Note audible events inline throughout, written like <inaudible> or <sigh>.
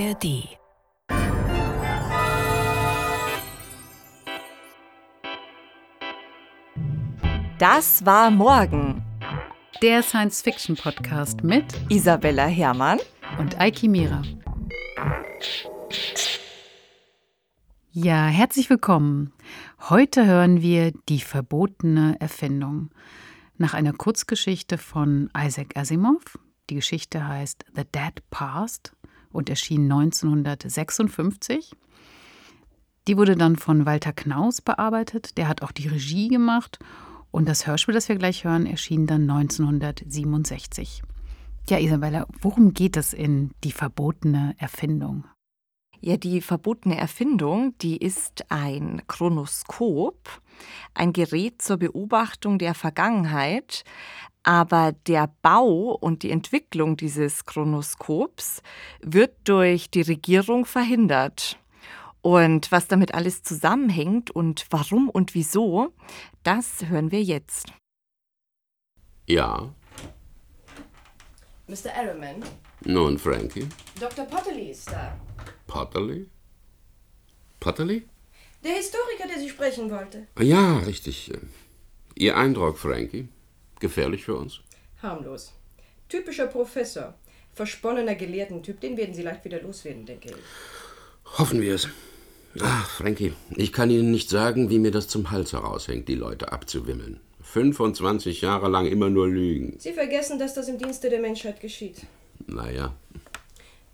ARD. Das war morgen. Der Science-Fiction-Podcast mit Isabella Herrmann und Eiki Mira. Ja, herzlich willkommen. Heute hören wir Die verbotene Erfindung. Nach einer Kurzgeschichte von Isaac Asimov. Die Geschichte heißt The Dead Past und erschien 1956. Die wurde dann von Walter Knaus bearbeitet. Der hat auch die Regie gemacht und das Hörspiel, das wir gleich hören, erschien dann 1967. Ja, Isabella, worum geht es in Die verbotene Erfindung? Ja, die verbotene Erfindung, die ist ein Chronoskop, ein Gerät zur Beobachtung der Vergangenheit. Aber der Bau und die Entwicklung dieses Chronoskops wird durch die Regierung verhindert. Und was damit alles zusammenhängt und warum und wieso, das hören wir jetzt. Ja. Mr. Arrowman, Nun, Frankie. Dr. Potterly ist da. Potterly? Potterly? Der Historiker, der Sie sprechen wollte. Ja, richtig. Ihr Eindruck, Frankie? Gefährlich für uns? Harmlos. Typischer Professor. Versponnener Gelehrtentyp, den werden Sie leicht wieder loswerden, denke ich. Hoffen wir es. Ach, Frankie, ich kann Ihnen nicht sagen, wie mir das zum Hals heraushängt, die Leute abzuwimmeln. 25 Jahre lang immer nur Lügen. Sie vergessen, dass das im Dienste der Menschheit geschieht. Naja.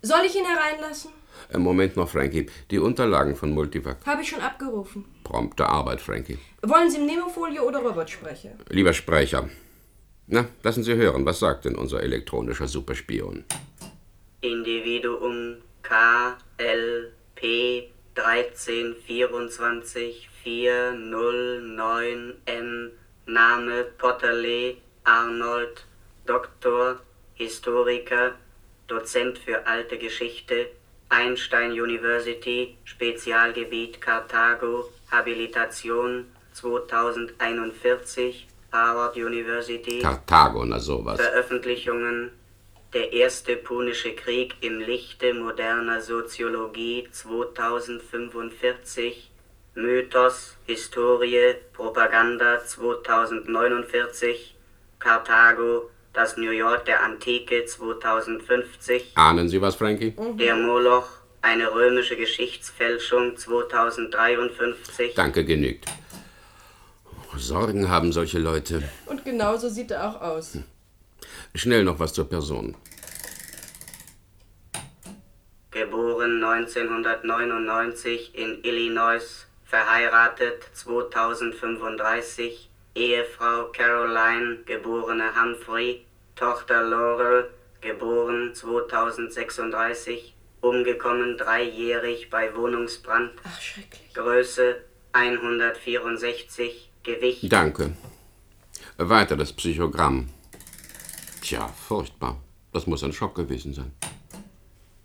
Soll ich ihn hereinlassen? Äh, Moment noch, Frankie. Die Unterlagen von Multivac. Habe ich schon abgerufen. Prompte Arbeit, Frankie. Wollen Sie im Nemofolie oder Robotsprecher? Lieber Sprecher. Na, lassen Sie hören, was sagt denn unser elektronischer Superspion? Individuum KLP 1324 409N Name Potterley Arnold Doktor Historiker Dozent für alte Geschichte Einstein University Spezialgebiet Karthago Habilitation 2041 Harvard University Karthago, na sowas. Veröffentlichungen Der erste Punische Krieg im Lichte moderner Soziologie 2045 Mythos, Historie, Propaganda 2049 Karthago, das New York der Antike 2050 Ahnen Sie was, Frankie? Der Moloch, eine römische Geschichtsfälschung 2053 Danke, genügt. Sorgen haben solche Leute. Und genauso sieht er auch aus. Schnell noch was zur Person. Geboren 1999 in Illinois, verheiratet 2035, Ehefrau Caroline, geborene Humphrey, Tochter Laurel, geboren 2036, umgekommen dreijährig bei Wohnungsbrand, Ach, schrecklich. Größe 164, Gewicht Danke. Weiter das Psychogramm. Tja, furchtbar. Das muss ein Schock gewesen sein.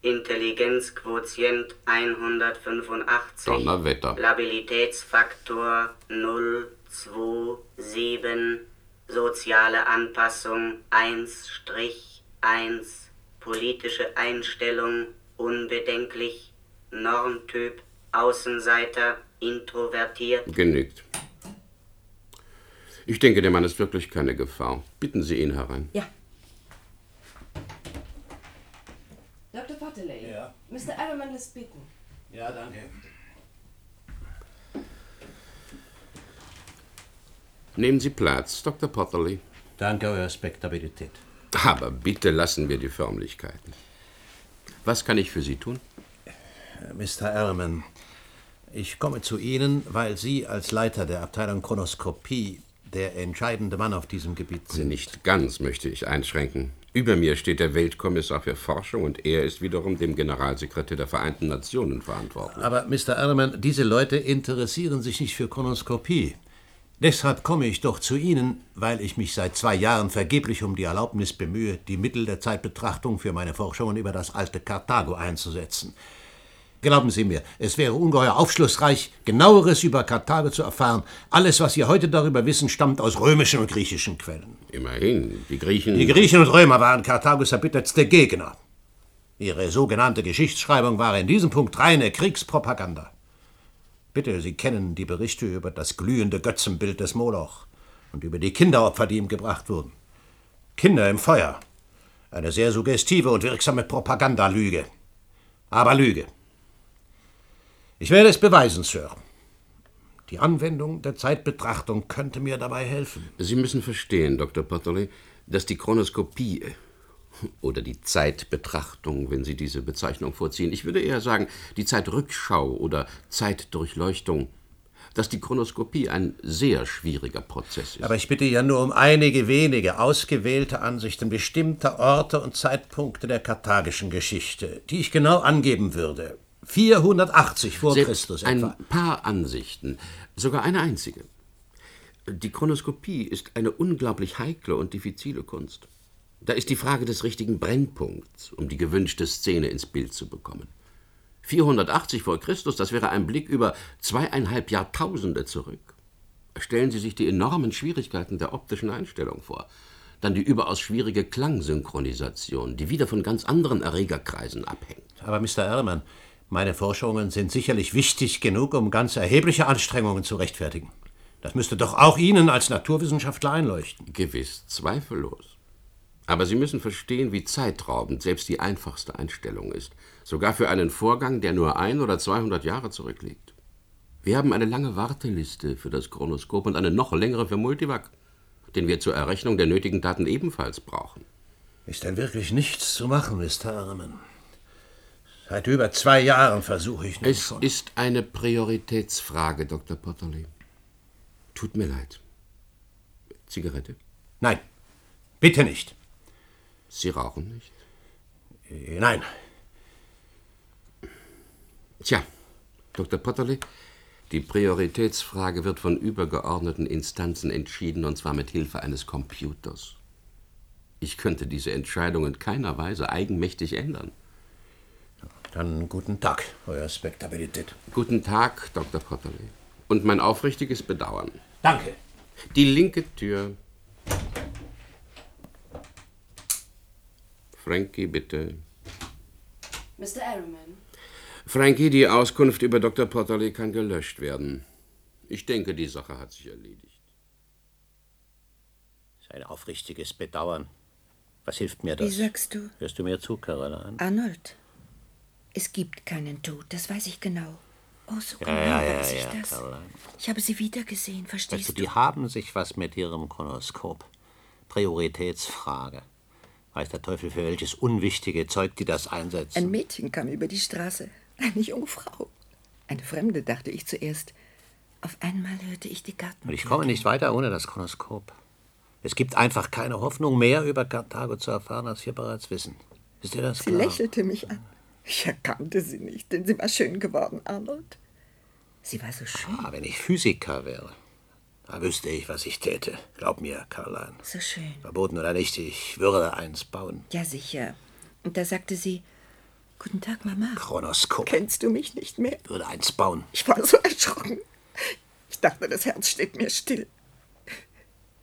Intelligenzquotient 185. Donnerwetter. Labilitätsfaktor 027. Soziale Anpassung 1-1. Politische Einstellung unbedenklich. Normtyp Außenseiter introvertiert. Genügt. Ich denke, der Mann ist wirklich keine Gefahr. Bitten Sie ihn herein. Ja. Dr. Potterley. Ja. Mr. Arrowman lässt bitten. Ja, danke. Nehmen Sie Platz, Dr. Potterly. Danke, Euer Respektabilität. Aber bitte lassen wir die Förmlichkeiten. Was kann ich für Sie tun? Mr. Ehrman, ich komme zu Ihnen, weil Sie als Leiter der Abteilung Chronoskopie der entscheidende Mann auf diesem Gebiet sind. Nicht ganz, möchte ich einschränken. Über mir steht der Weltkommissar für Forschung und er ist wiederum dem Generalsekretär der Vereinten Nationen verantwortlich. Aber, Mr. Ehrman, diese Leute interessieren sich nicht für Chronoskopie. Deshalb komme ich doch zu Ihnen, weil ich mich seit zwei Jahren vergeblich um die Erlaubnis bemühe, die Mittel der Zeitbetrachtung für meine Forschungen über das alte Karthago einzusetzen. Glauben Sie mir, es wäre ungeheuer aufschlussreich, genaueres über Karthago zu erfahren. Alles, was Sie heute darüber wissen, stammt aus römischen und griechischen Quellen. Immerhin, die Griechen. Die Griechen und Römer waren Karthagos erbittertste Gegner. Ihre sogenannte Geschichtsschreibung war in diesem Punkt reine Kriegspropaganda. Bitte, Sie kennen die Berichte über das glühende Götzenbild des Moloch und über die Kinderopfer, die ihm gebracht wurden. Kinder im Feuer. Eine sehr suggestive und wirksame Propagandalüge. Aber Lüge. Ich werde es beweisen, Sir. Die Anwendung der Zeitbetrachtung könnte mir dabei helfen. Sie müssen verstehen, Dr. Potterley, dass die Chronoskopie oder die Zeitbetrachtung, wenn Sie diese Bezeichnung vorziehen, ich würde eher sagen, die Zeitrückschau oder Zeitdurchleuchtung, dass die Chronoskopie ein sehr schwieriger Prozess ist. Aber ich bitte ja nur um einige wenige ausgewählte Ansichten bestimmter Orte und Zeitpunkte der karthagischen Geschichte, die ich genau angeben würde. 480 vor Selbst Christus ein etwa. paar Ansichten, sogar eine einzige. Die Chronoskopie ist eine unglaublich heikle und diffizile Kunst. Da ist die Frage des richtigen Brennpunkts, um die gewünschte Szene ins Bild zu bekommen. 480 vor Christus, das wäre ein Blick über zweieinhalb Jahrtausende zurück. Stellen Sie sich die enormen Schwierigkeiten der optischen Einstellung vor. Dann die überaus schwierige Klangsynchronisation, die wieder von ganz anderen Erregerkreisen abhängt. Aber Mr. Ehrmann, meine Forschungen sind sicherlich wichtig genug, um ganz erhebliche Anstrengungen zu rechtfertigen. Das müsste doch auch Ihnen als Naturwissenschaftler einleuchten. Gewiss, zweifellos. Aber Sie müssen verstehen, wie zeitraubend selbst die einfachste Einstellung ist. Sogar für einen Vorgang, der nur ein oder 200 Jahre zurückliegt. Wir haben eine lange Warteliste für das Chronoskop und eine noch längere für Multivac, den wir zur Errechnung der nötigen Daten ebenfalls brauchen. Ist denn wirklich nichts zu machen, Mr. Ehrman? Seit über zwei Jahren versuche ich nun Es schon. ist eine Prioritätsfrage, Dr. Potterley. Tut mir leid. Zigarette? Nein, bitte nicht. Sie rauchen nicht? Äh, Nein, Tja, Dr. Potterley, die Prioritätsfrage wird von übergeordneten Instanzen entschieden, und zwar mit Hilfe eines Computers. Ich könnte diese Entscheidung in keiner Weise eigenmächtig ändern. Dann guten Tag, Euer Spektabilität. Guten Tag, Dr. Potterley. Und mein aufrichtiges Bedauern. Danke. Die linke Tür. Frankie, bitte. Mr. Arrowman, Frankie, die Auskunft über Dr. Potterley kann gelöscht werden. Ich denke, die Sache hat sich erledigt. Sein aufrichtiges Bedauern. Was hilft mir Wie das? sagst du? Hörst du mir zu, Caroline? Arnold, es gibt keinen Tod, das weiß ich genau. Oh, so genau ja, ja, weiß ich ja, das. Caroline. Ich habe sie wiedergesehen, Weißt verstehst du, du? die haben sich was mit ihrem Chronoskop. Prioritätsfrage. Weiß der Teufel für welches unwichtige Zeug die das einsetzen. Ein Mädchen kam über die Straße, eine junge Frau. Eine Fremde, dachte ich zuerst. Auf einmal hörte ich die Garten. Und ich komme nicht weiter ohne das Chronoskop. Es gibt einfach keine Hoffnung, mehr über Karthago zu erfahren, als wir bereits wissen. Ist dir das Sie klar? lächelte mich an. Ich erkannte sie nicht, denn sie war schön geworden, Arnold. Sie war so schön, Ah, wenn ich Physiker wäre, da wüsste ich, was ich täte. Glaub mir, Caroline. so schön. Verboten oder nicht, ich würde eins bauen. Ja, sicher. Und da sagte sie, Guten Tag, Mama. Chronoskop. Kennst du mich nicht mehr? Würde eins bauen. Ich war so erschrocken. Ich dachte, das Herz steht mir still.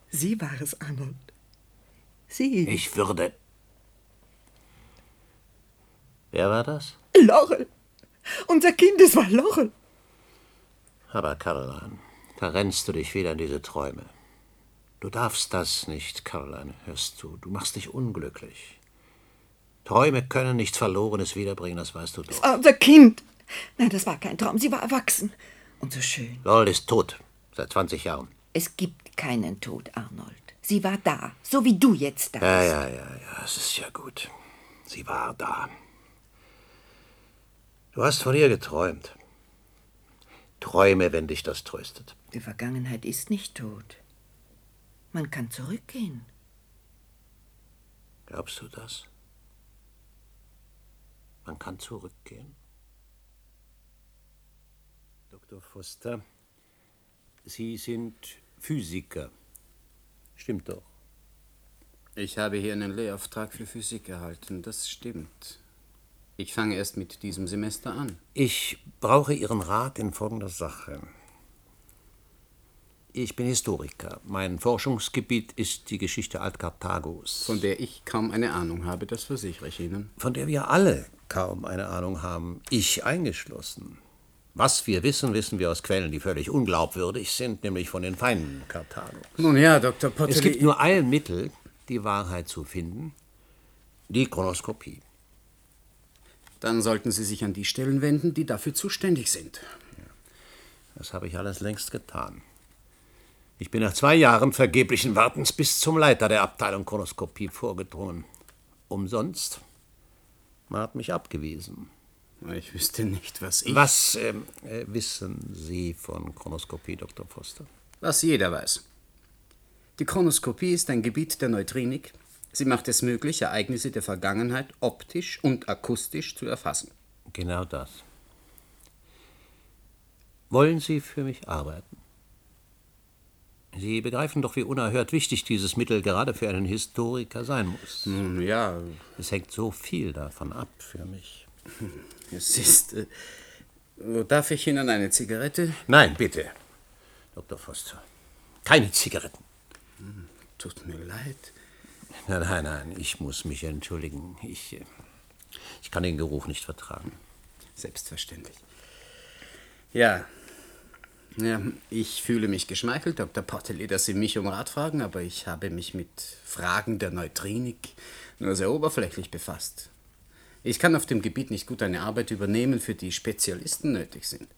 Sie war es, Arnold. Sie. Ich würde. Wer war das? Laurel. Unser Kind, es war Laurel. Aber Caroline, da rennst du dich wieder in diese Träume. Du darfst das nicht, Caroline, hörst du. Du machst dich unglücklich. Träume können nichts Verlorenes wiederbringen, das weißt du doch. Es war unser Kind. Nein, das war kein Traum. Sie war erwachsen. Und so schön. Lol ist tot. Seit 20 Jahren. Es gibt keinen Tod, Arnold. Sie war da, so wie du jetzt da Ja, bist. ja, ja, ja, es ist ja gut. Sie war da. Du hast von ihr geträumt. Träume, wenn dich das tröstet. Die Vergangenheit ist nicht tot. Man kann zurückgehen. Glaubst du das? Man kann zurückgehen? Dr. Foster, Sie sind Physiker. Stimmt doch. Ich habe hier einen Lehrauftrag für Physik erhalten, das stimmt. Ich fange erst mit diesem Semester an. Ich brauche Ihren Rat in folgender Sache. Ich bin Historiker. Mein Forschungsgebiet ist die Geschichte Altkarthagos. Von der ich kaum eine Ahnung habe, das versichere ich Ihnen. Von der wir alle kaum eine Ahnung haben, ich eingeschlossen. Was wir wissen, wissen wir aus Quellen, die völlig unglaubwürdig sind, nämlich von den Feinden Karthagos. Nun ja, Dr. Potteli. Es gibt nur ein Mittel, die Wahrheit zu finden, die Chronoskopie. Dann sollten Sie sich an die Stellen wenden, die dafür zuständig sind. Das habe ich alles längst getan. Ich bin nach zwei Jahren vergeblichen Wartens bis zum Leiter der Abteilung Chronoskopie vorgedrungen. Umsonst. Man hat mich abgewiesen. Ich wüsste nicht, was ich. Was ähm, äh, wissen Sie von Chronoskopie, Dr. Foster? Was jeder weiß. Die Chronoskopie ist ein Gebiet der Neutrinik. Sie macht es möglich, Ereignisse der Vergangenheit optisch und akustisch zu erfassen. Genau das. Wollen Sie für mich arbeiten? Sie begreifen doch, wie unerhört wichtig dieses Mittel gerade für einen Historiker sein muss. Nun ja. Es hängt so viel davon ab für mich. <laughs> Es ist. Äh, darf ich Ihnen eine Zigarette? Nein, bitte. Dr. Foster. Keine Zigaretten. Hm, tut mir leid. Nein, nein, nein, ich muss mich entschuldigen. Ich, äh, ich kann den Geruch nicht vertragen. Selbstverständlich. Ja. Ja, ich fühle mich geschmeichelt, Dr. Potteli, dass Sie mich um Rat fragen, aber ich habe mich mit Fragen der Neutrinik nur sehr oberflächlich befasst. Ich kann auf dem Gebiet nicht gut eine Arbeit übernehmen, für die Spezialisten nötig sind.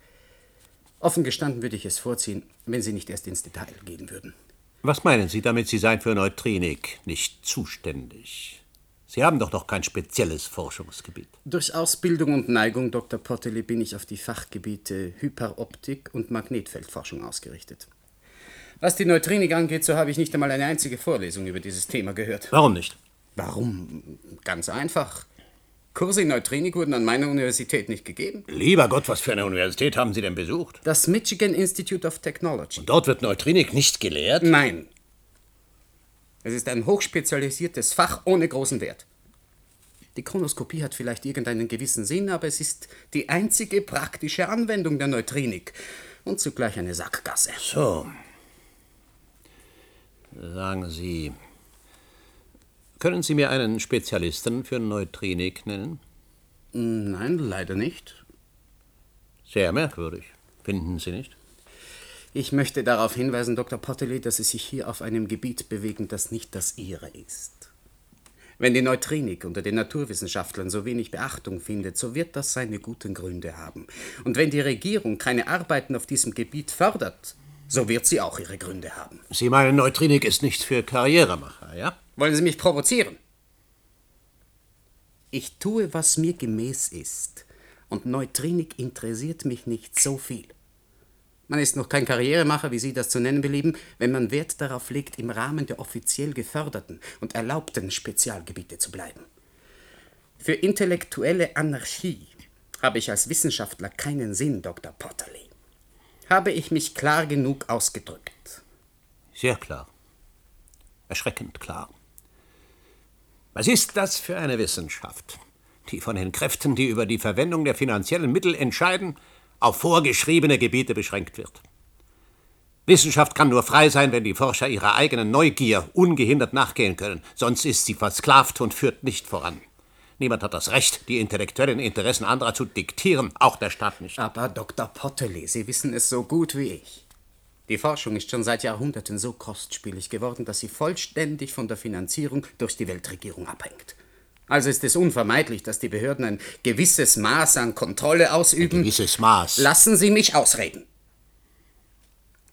Offen gestanden würde ich es vorziehen, wenn Sie nicht erst ins Detail gehen würden. Was meinen Sie damit, Sie seien für Neutrinik nicht zuständig? Sie haben doch noch kein spezielles Forschungsgebiet. Durch Ausbildung und Neigung, Dr. Potteli, bin ich auf die Fachgebiete Hyperoptik und Magnetfeldforschung ausgerichtet. Was die Neutrinik angeht, so habe ich nicht einmal eine einzige Vorlesung über dieses Thema gehört. Warum nicht? Warum? Ganz einfach. Kurse in Neutrinik wurden an meiner Universität nicht gegeben. Lieber Gott, was für eine Universität haben Sie denn besucht? Das Michigan Institute of Technology. Und dort wird Neutrinik nicht gelehrt? Nein. Es ist ein hochspezialisiertes Fach ohne großen Wert. Die Chronoskopie hat vielleicht irgendeinen gewissen Sinn, aber es ist die einzige praktische Anwendung der Neutrinik und zugleich eine Sackgasse. So. Sagen Sie, können Sie mir einen Spezialisten für Neutrinik nennen? Nein, leider nicht. Sehr merkwürdig, finden Sie nicht? Ich möchte darauf hinweisen, Dr. Potteli, dass Sie sich hier auf einem Gebiet bewegen, das nicht das Ihre ist. Wenn die Neutrinik unter den Naturwissenschaftlern so wenig Beachtung findet, so wird das seine guten Gründe haben. Und wenn die Regierung keine Arbeiten auf diesem Gebiet fördert, so wird sie auch ihre Gründe haben. Sie meinen, Neutrinik ist nicht für Karrieremacher, ja? Wollen Sie mich provozieren? Ich tue, was mir gemäß ist. Und Neutrinik interessiert mich nicht so viel. Man ist noch kein Karrieremacher, wie Sie das zu nennen belieben, wenn man Wert darauf legt, im Rahmen der offiziell geförderten und erlaubten Spezialgebiete zu bleiben. Für intellektuelle Anarchie habe ich als Wissenschaftler keinen Sinn, Dr. Potterly. Habe ich mich klar genug ausgedrückt? Sehr klar. Erschreckend klar. Was ist das für eine Wissenschaft, die von den Kräften, die über die Verwendung der finanziellen Mittel entscheiden, auf vorgeschriebene Gebiete beschränkt wird? Wissenschaft kann nur frei sein, wenn die Forscher ihrer eigenen Neugier ungehindert nachgehen können, sonst ist sie versklavt und führt nicht voran. Niemand hat das Recht, die intellektuellen Interessen anderer zu diktieren, auch der Staat nicht. Aber Dr. Potterley, Sie wissen es so gut wie ich. Die Forschung ist schon seit Jahrhunderten so kostspielig geworden, dass sie vollständig von der Finanzierung durch die Weltregierung abhängt. Also ist es unvermeidlich, dass die Behörden ein gewisses Maß an Kontrolle ausüben. Ein gewisses Maß. Lassen Sie mich ausreden.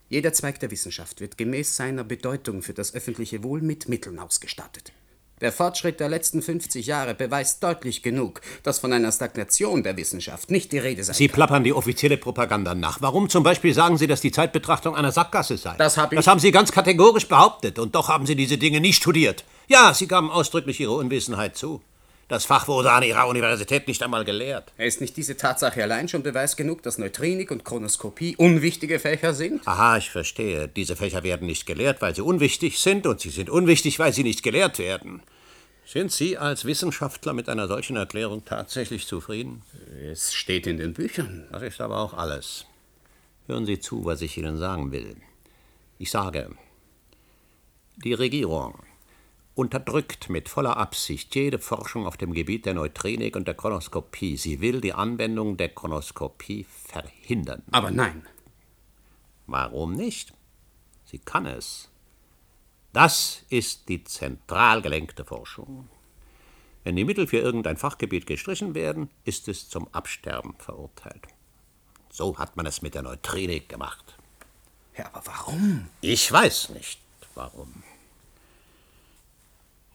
Jeder Zweig der Wissenschaft wird gemäß seiner Bedeutung für das öffentliche Wohl mit Mitteln ausgestattet. Der Fortschritt der letzten 50 Jahre beweist deutlich genug, dass von einer Stagnation der Wissenschaft nicht die Rede sein Sie kann. plappern die offizielle Propaganda nach. Warum zum Beispiel sagen Sie, dass die Zeitbetrachtung eine Sackgasse sei? Das habe ich- Das haben Sie ganz kategorisch behauptet und doch haben Sie diese Dinge nie studiert. Ja, Sie gaben ausdrücklich Ihre Unwissenheit zu. Das Fach wurde an Ihrer Universität nicht einmal gelehrt. Ist nicht diese Tatsache allein schon Beweis genug, dass Neutrinik und Chronoskopie unwichtige Fächer sind? Aha, ich verstehe. Diese Fächer werden nicht gelehrt, weil sie unwichtig sind und sie sind unwichtig, weil sie nicht gelehrt werden. Sind Sie als Wissenschaftler mit einer solchen Erklärung tatsächlich zufrieden? Es steht in den Büchern. Das ist aber auch alles. Hören Sie zu, was ich Ihnen sagen will. Ich sage, die Regierung unterdrückt mit voller Absicht jede Forschung auf dem Gebiet der Neutrinik und der Chronoskopie. Sie will die Anwendung der Chronoskopie verhindern. Aber nein. Warum nicht? Sie kann es. Das ist die zentral gelenkte Forschung. Wenn die Mittel für irgendein Fachgebiet gestrichen werden, ist es zum Absterben verurteilt. So hat man es mit der Neutrinik gemacht. Ja, aber warum? Ich weiß nicht, warum.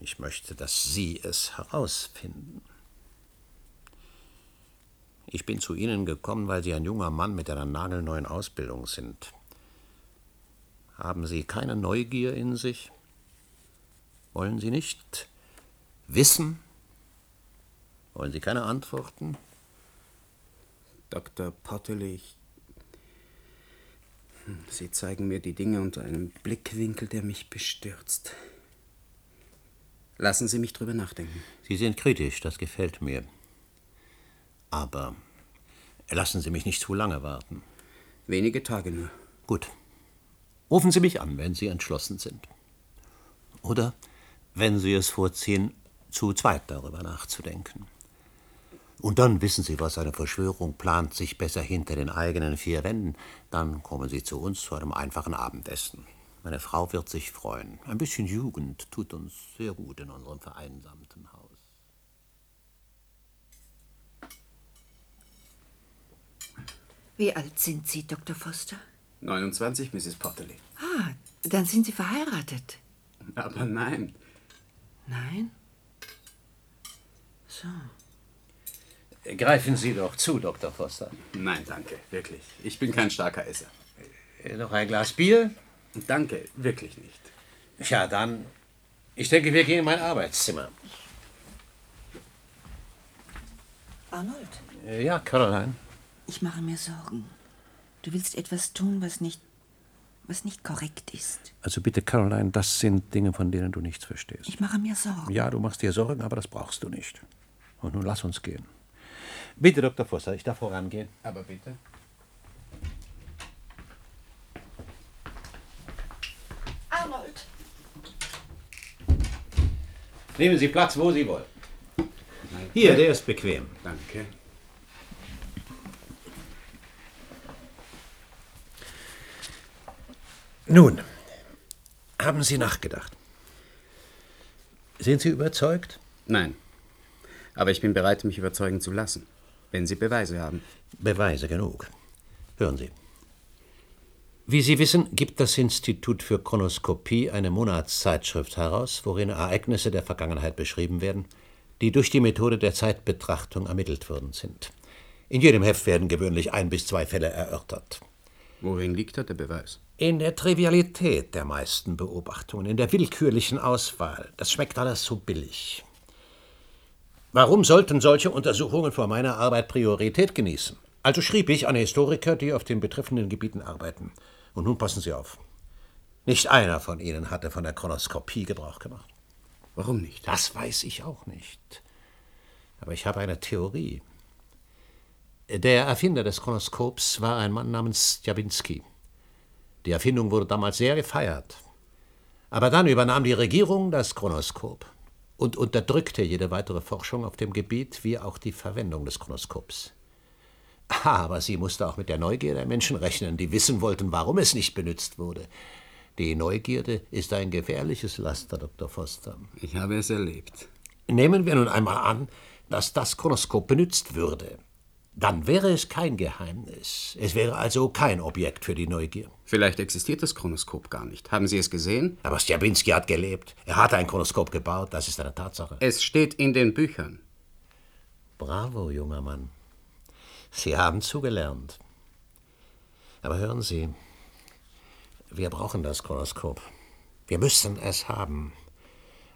Ich möchte, dass Sie es herausfinden. Ich bin zu Ihnen gekommen, weil Sie ein junger Mann mit einer nagelneuen Ausbildung sind. Haben Sie keine Neugier in sich? Wollen Sie nicht wissen? Wollen Sie keine Antworten? Dr. Pottelich, Sie zeigen mir die Dinge unter einem Blickwinkel, der mich bestürzt. Lassen Sie mich drüber nachdenken. Sie sind kritisch, das gefällt mir. Aber lassen Sie mich nicht zu lange warten. Wenige Tage nur. Gut. Rufen Sie mich an, wenn Sie entschlossen sind. Oder wenn Sie es vorziehen, zu zweit darüber nachzudenken. Und dann wissen Sie, was eine Verschwörung plant, sich besser hinter den eigenen vier Wänden. Dann kommen Sie zu uns zu einem einfachen Abendessen. Meine Frau wird sich freuen. Ein bisschen Jugend tut uns sehr gut in unserem vereinsamten Haus. Wie alt sind Sie, Dr. Foster? 29, Mrs. Potterly. Ah, dann sind Sie verheiratet. Aber nein. Nein? So. Greifen Sie doch zu, Dr. Foster. Nein, danke, wirklich. Ich bin kein starker Esser. Noch ein Glas Bier? Danke, wirklich nicht. Ja, dann. Ich denke, wir gehen in mein Arbeitszimmer. Arnold, Äh, Ja, Caroline. ich mache mir Sorgen. Du willst etwas tun, was nicht, was nicht korrekt ist. Also bitte, Caroline, das sind Dinge, von denen du nichts verstehst. Ich mache mir Sorgen. Ja, du machst dir Sorgen, aber das brauchst du nicht. Und nun lass uns gehen. Bitte, Dr. Foster, ich darf vorangehen. Aber bitte. Arnold! Nehmen Sie Platz, wo Sie wollen. Hier, der ist bequem. Danke. Nun, haben Sie nachgedacht? Sind Sie überzeugt? Nein. Aber ich bin bereit, mich überzeugen zu lassen, wenn Sie Beweise haben. Beweise genug. Hören Sie. Wie Sie wissen, gibt das Institut für Chronoskopie eine Monatszeitschrift heraus, worin Ereignisse der Vergangenheit beschrieben werden, die durch die Methode der Zeitbetrachtung ermittelt worden sind. In jedem Heft werden gewöhnlich ein bis zwei Fälle erörtert. Worin liegt da der Beweis? In der Trivialität der meisten Beobachtungen, in der willkürlichen Auswahl. Das schmeckt alles so billig. Warum sollten solche Untersuchungen vor meiner Arbeit Priorität genießen? Also schrieb ich an Historiker, die auf den betreffenden Gebieten arbeiten. Und nun passen Sie auf. Nicht einer von Ihnen hatte von der Chronoskopie Gebrauch gemacht. Warum nicht? Das weiß ich auch nicht. Aber ich habe eine Theorie. Der Erfinder des Chronoskops war ein Mann namens Stjabinski. Die Erfindung wurde damals sehr gefeiert. Aber dann übernahm die Regierung das Chronoskop und unterdrückte jede weitere Forschung auf dem Gebiet wie auch die Verwendung des Chronoskops. Aber sie musste auch mit der Neugier der Menschen rechnen, die wissen wollten, warum es nicht benutzt wurde. Die Neugierde ist ein gefährliches Laster, Dr. Foster. Ich habe es erlebt. Nehmen wir nun einmal an, dass das Chronoskop benutzt würde. Dann wäre es kein Geheimnis. Es wäre also kein Objekt für die Neugier. Vielleicht existiert das Chronoskop gar nicht. Haben Sie es gesehen? Aber Stjabinski hat gelebt. Er hat ein Chronoskop gebaut. Das ist eine Tatsache. Es steht in den Büchern. Bravo, junger Mann. Sie haben zugelernt. Aber hören Sie, wir brauchen das Chronoskop. Wir müssen es haben.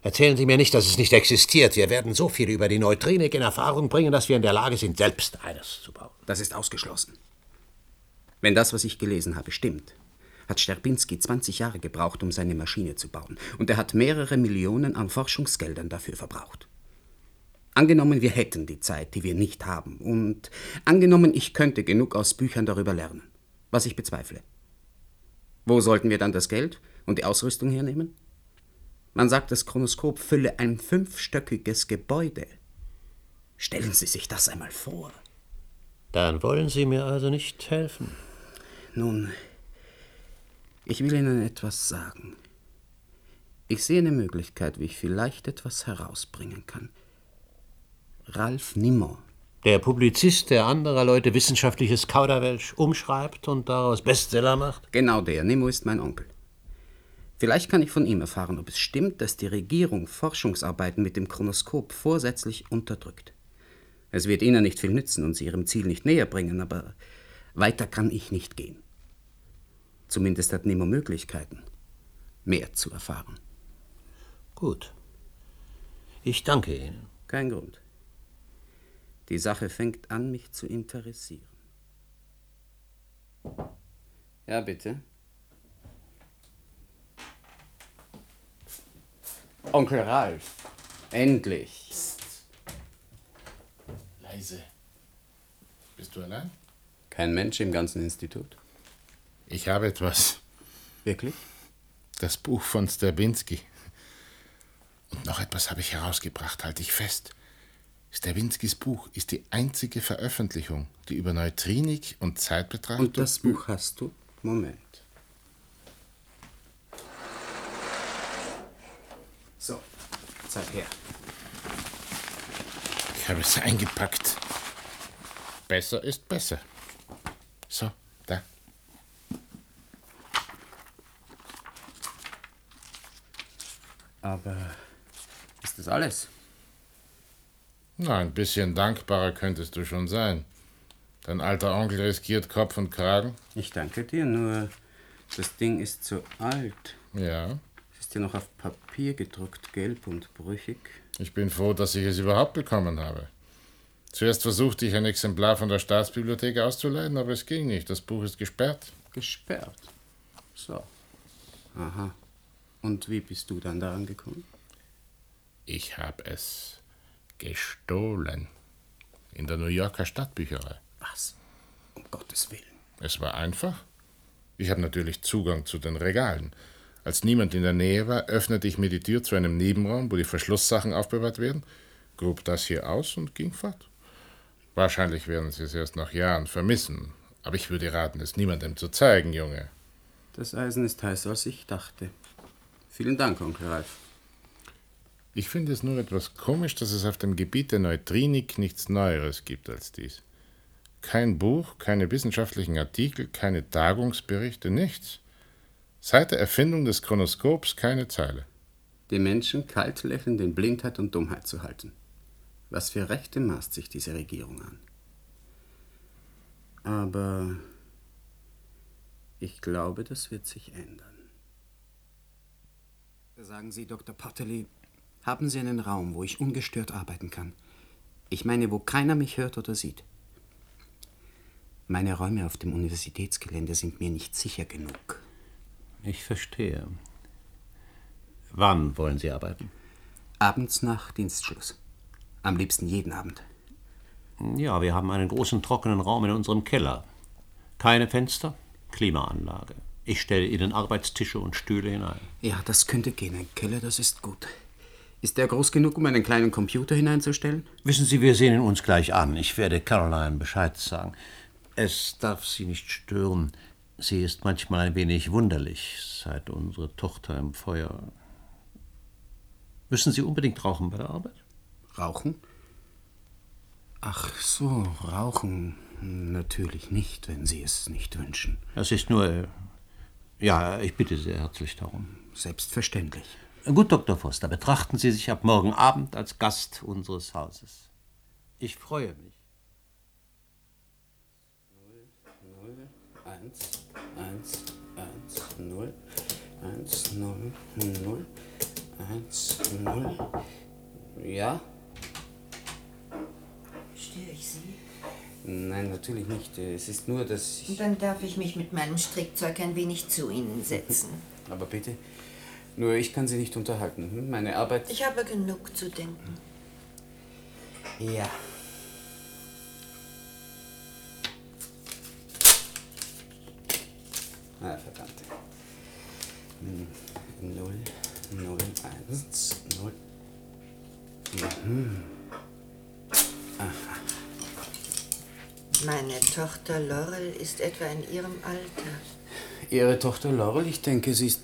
Erzählen Sie mir nicht, dass es nicht existiert. Wir werden so viel über die Neutrinik in Erfahrung bringen, dass wir in der Lage sind, selbst eines zu bauen. Das ist ausgeschlossen. Wenn das, was ich gelesen habe, stimmt, hat Sterbinski 20 Jahre gebraucht, um seine Maschine zu bauen. Und er hat mehrere Millionen an Forschungsgeldern dafür verbraucht. Angenommen, wir hätten die Zeit, die wir nicht haben. Und angenommen, ich könnte genug aus Büchern darüber lernen. Was ich bezweifle. Wo sollten wir dann das Geld und die Ausrüstung hernehmen? Man sagt, das Chronoskop fülle ein fünfstöckiges Gebäude. Stellen Sie sich das einmal vor. Dann wollen Sie mir also nicht helfen. Nun, ich will Ihnen etwas sagen. Ich sehe eine Möglichkeit, wie ich vielleicht etwas herausbringen kann. Ralf Nimmer. Der Publizist, der anderer Leute wissenschaftliches Kauderwelsch umschreibt und daraus Bestseller macht? Genau der. Nimmo ist mein Onkel. Vielleicht kann ich von ihm erfahren, ob es stimmt, dass die Regierung Forschungsarbeiten mit dem Chronoskop vorsätzlich unterdrückt. Es wird Ihnen nicht viel nützen und Sie Ihrem Ziel nicht näher bringen, aber weiter kann ich nicht gehen. Zumindest hat Nemo Möglichkeiten, mehr zu erfahren. Gut. Ich danke Ihnen. Kein Grund. Die Sache fängt an, mich zu interessieren. Ja, bitte. Onkel Ralf, endlich. Leise. Bist du allein? Kein Mensch im ganzen Institut. Ich habe etwas. Wirklich? Das Buch von Strawinski. Und noch etwas habe ich herausgebracht, halte ich fest. Strawinskis Buch ist die einzige Veröffentlichung, die über Neutrinik und Zeitbetrachtung. Und das Buch hast du? Moment. So, zeig her. Ich habe es eingepackt. Besser ist besser. So, da. Aber ist das alles? Na, ein bisschen dankbarer könntest du schon sein. Dein alter Onkel riskiert Kopf und Kragen. Ich danke dir, nur das Ding ist zu alt. Ja. Es ist ja noch auf Papier gedruckt, gelb und brüchig. Ich bin froh, dass ich es überhaupt bekommen habe. Zuerst versuchte ich ein Exemplar von der Staatsbibliothek auszuleihen, aber es ging nicht. Das Buch ist gesperrt. Gesperrt? So. Aha. Und wie bist du dann daran gekommen? Ich habe es gestohlen. In der New Yorker Stadtbücherei. Was? Um Gottes Willen. Es war einfach. Ich habe natürlich Zugang zu den Regalen. Als niemand in der Nähe war, öffnete ich mir die Tür zu einem Nebenraum, wo die Verschlusssachen aufbewahrt werden, grub das hier aus und ging fort. Wahrscheinlich werden Sie es erst nach Jahren vermissen, aber ich würde raten, es niemandem zu zeigen, Junge. Das Eisen ist heißer, als ich dachte. Vielen Dank, Onkel Ralf. Ich finde es nur etwas komisch, dass es auf dem Gebiet der Neutrinik nichts Neueres gibt als dies. Kein Buch, keine wissenschaftlichen Artikel, keine Tagungsberichte, nichts. Seit der Erfindung des Chronoskops keine Zeile. Die Menschen kalt lächelnd in Blindheit und Dummheit zu halten. Was für Rechte maßt sich diese Regierung an? Aber ich glaube, das wird sich ändern. Sagen Sie, Dr. Potterly, haben Sie einen Raum, wo ich ungestört arbeiten kann? Ich meine, wo keiner mich hört oder sieht. Meine Räume auf dem Universitätsgelände sind mir nicht sicher genug. Ich verstehe. Wann wollen Sie arbeiten? Abends nach Dienstschluss. Am liebsten jeden Abend. Ja, wir haben einen großen trockenen Raum in unserem Keller. Keine Fenster, Klimaanlage. Ich stelle Ihnen Arbeitstische und Stühle hinein. Ja, das könnte gehen. Ein Keller, das ist gut. Ist der groß genug, um einen kleinen Computer hineinzustellen? Wissen Sie, wir sehen ihn uns gleich an. Ich werde Caroline Bescheid sagen. Es darf Sie nicht stören. Sie ist manchmal ein wenig wunderlich, seit unsere Tochter im Feuer. Müssen Sie unbedingt rauchen bei der Arbeit? Rauchen? Ach so, rauchen. Natürlich nicht, wenn Sie es nicht wünschen. Das ist nur. Ja, ich bitte sehr herzlich darum. Selbstverständlich. Gut, Dr. Foster, betrachten Sie sich ab morgen Abend als Gast unseres Hauses. Ich freue mich. Eins, eins, eins, null, eins, null, null, eins, null. Ja? Störe ich Sie? Nein, natürlich nicht. Es ist nur, dass ich. Und dann darf ich mich mit meinem Strickzeug ein wenig zu Ihnen setzen. Aber bitte, nur ich kann Sie nicht unterhalten. hm? Meine Arbeit. Ich habe genug zu denken. Ja. Ah, verdammt. 0, 0, 1, 0. Mhm. Aha. Meine Tochter Laurel ist etwa in Ihrem Alter. Ihre Tochter Laurel, ich denke, sie ist.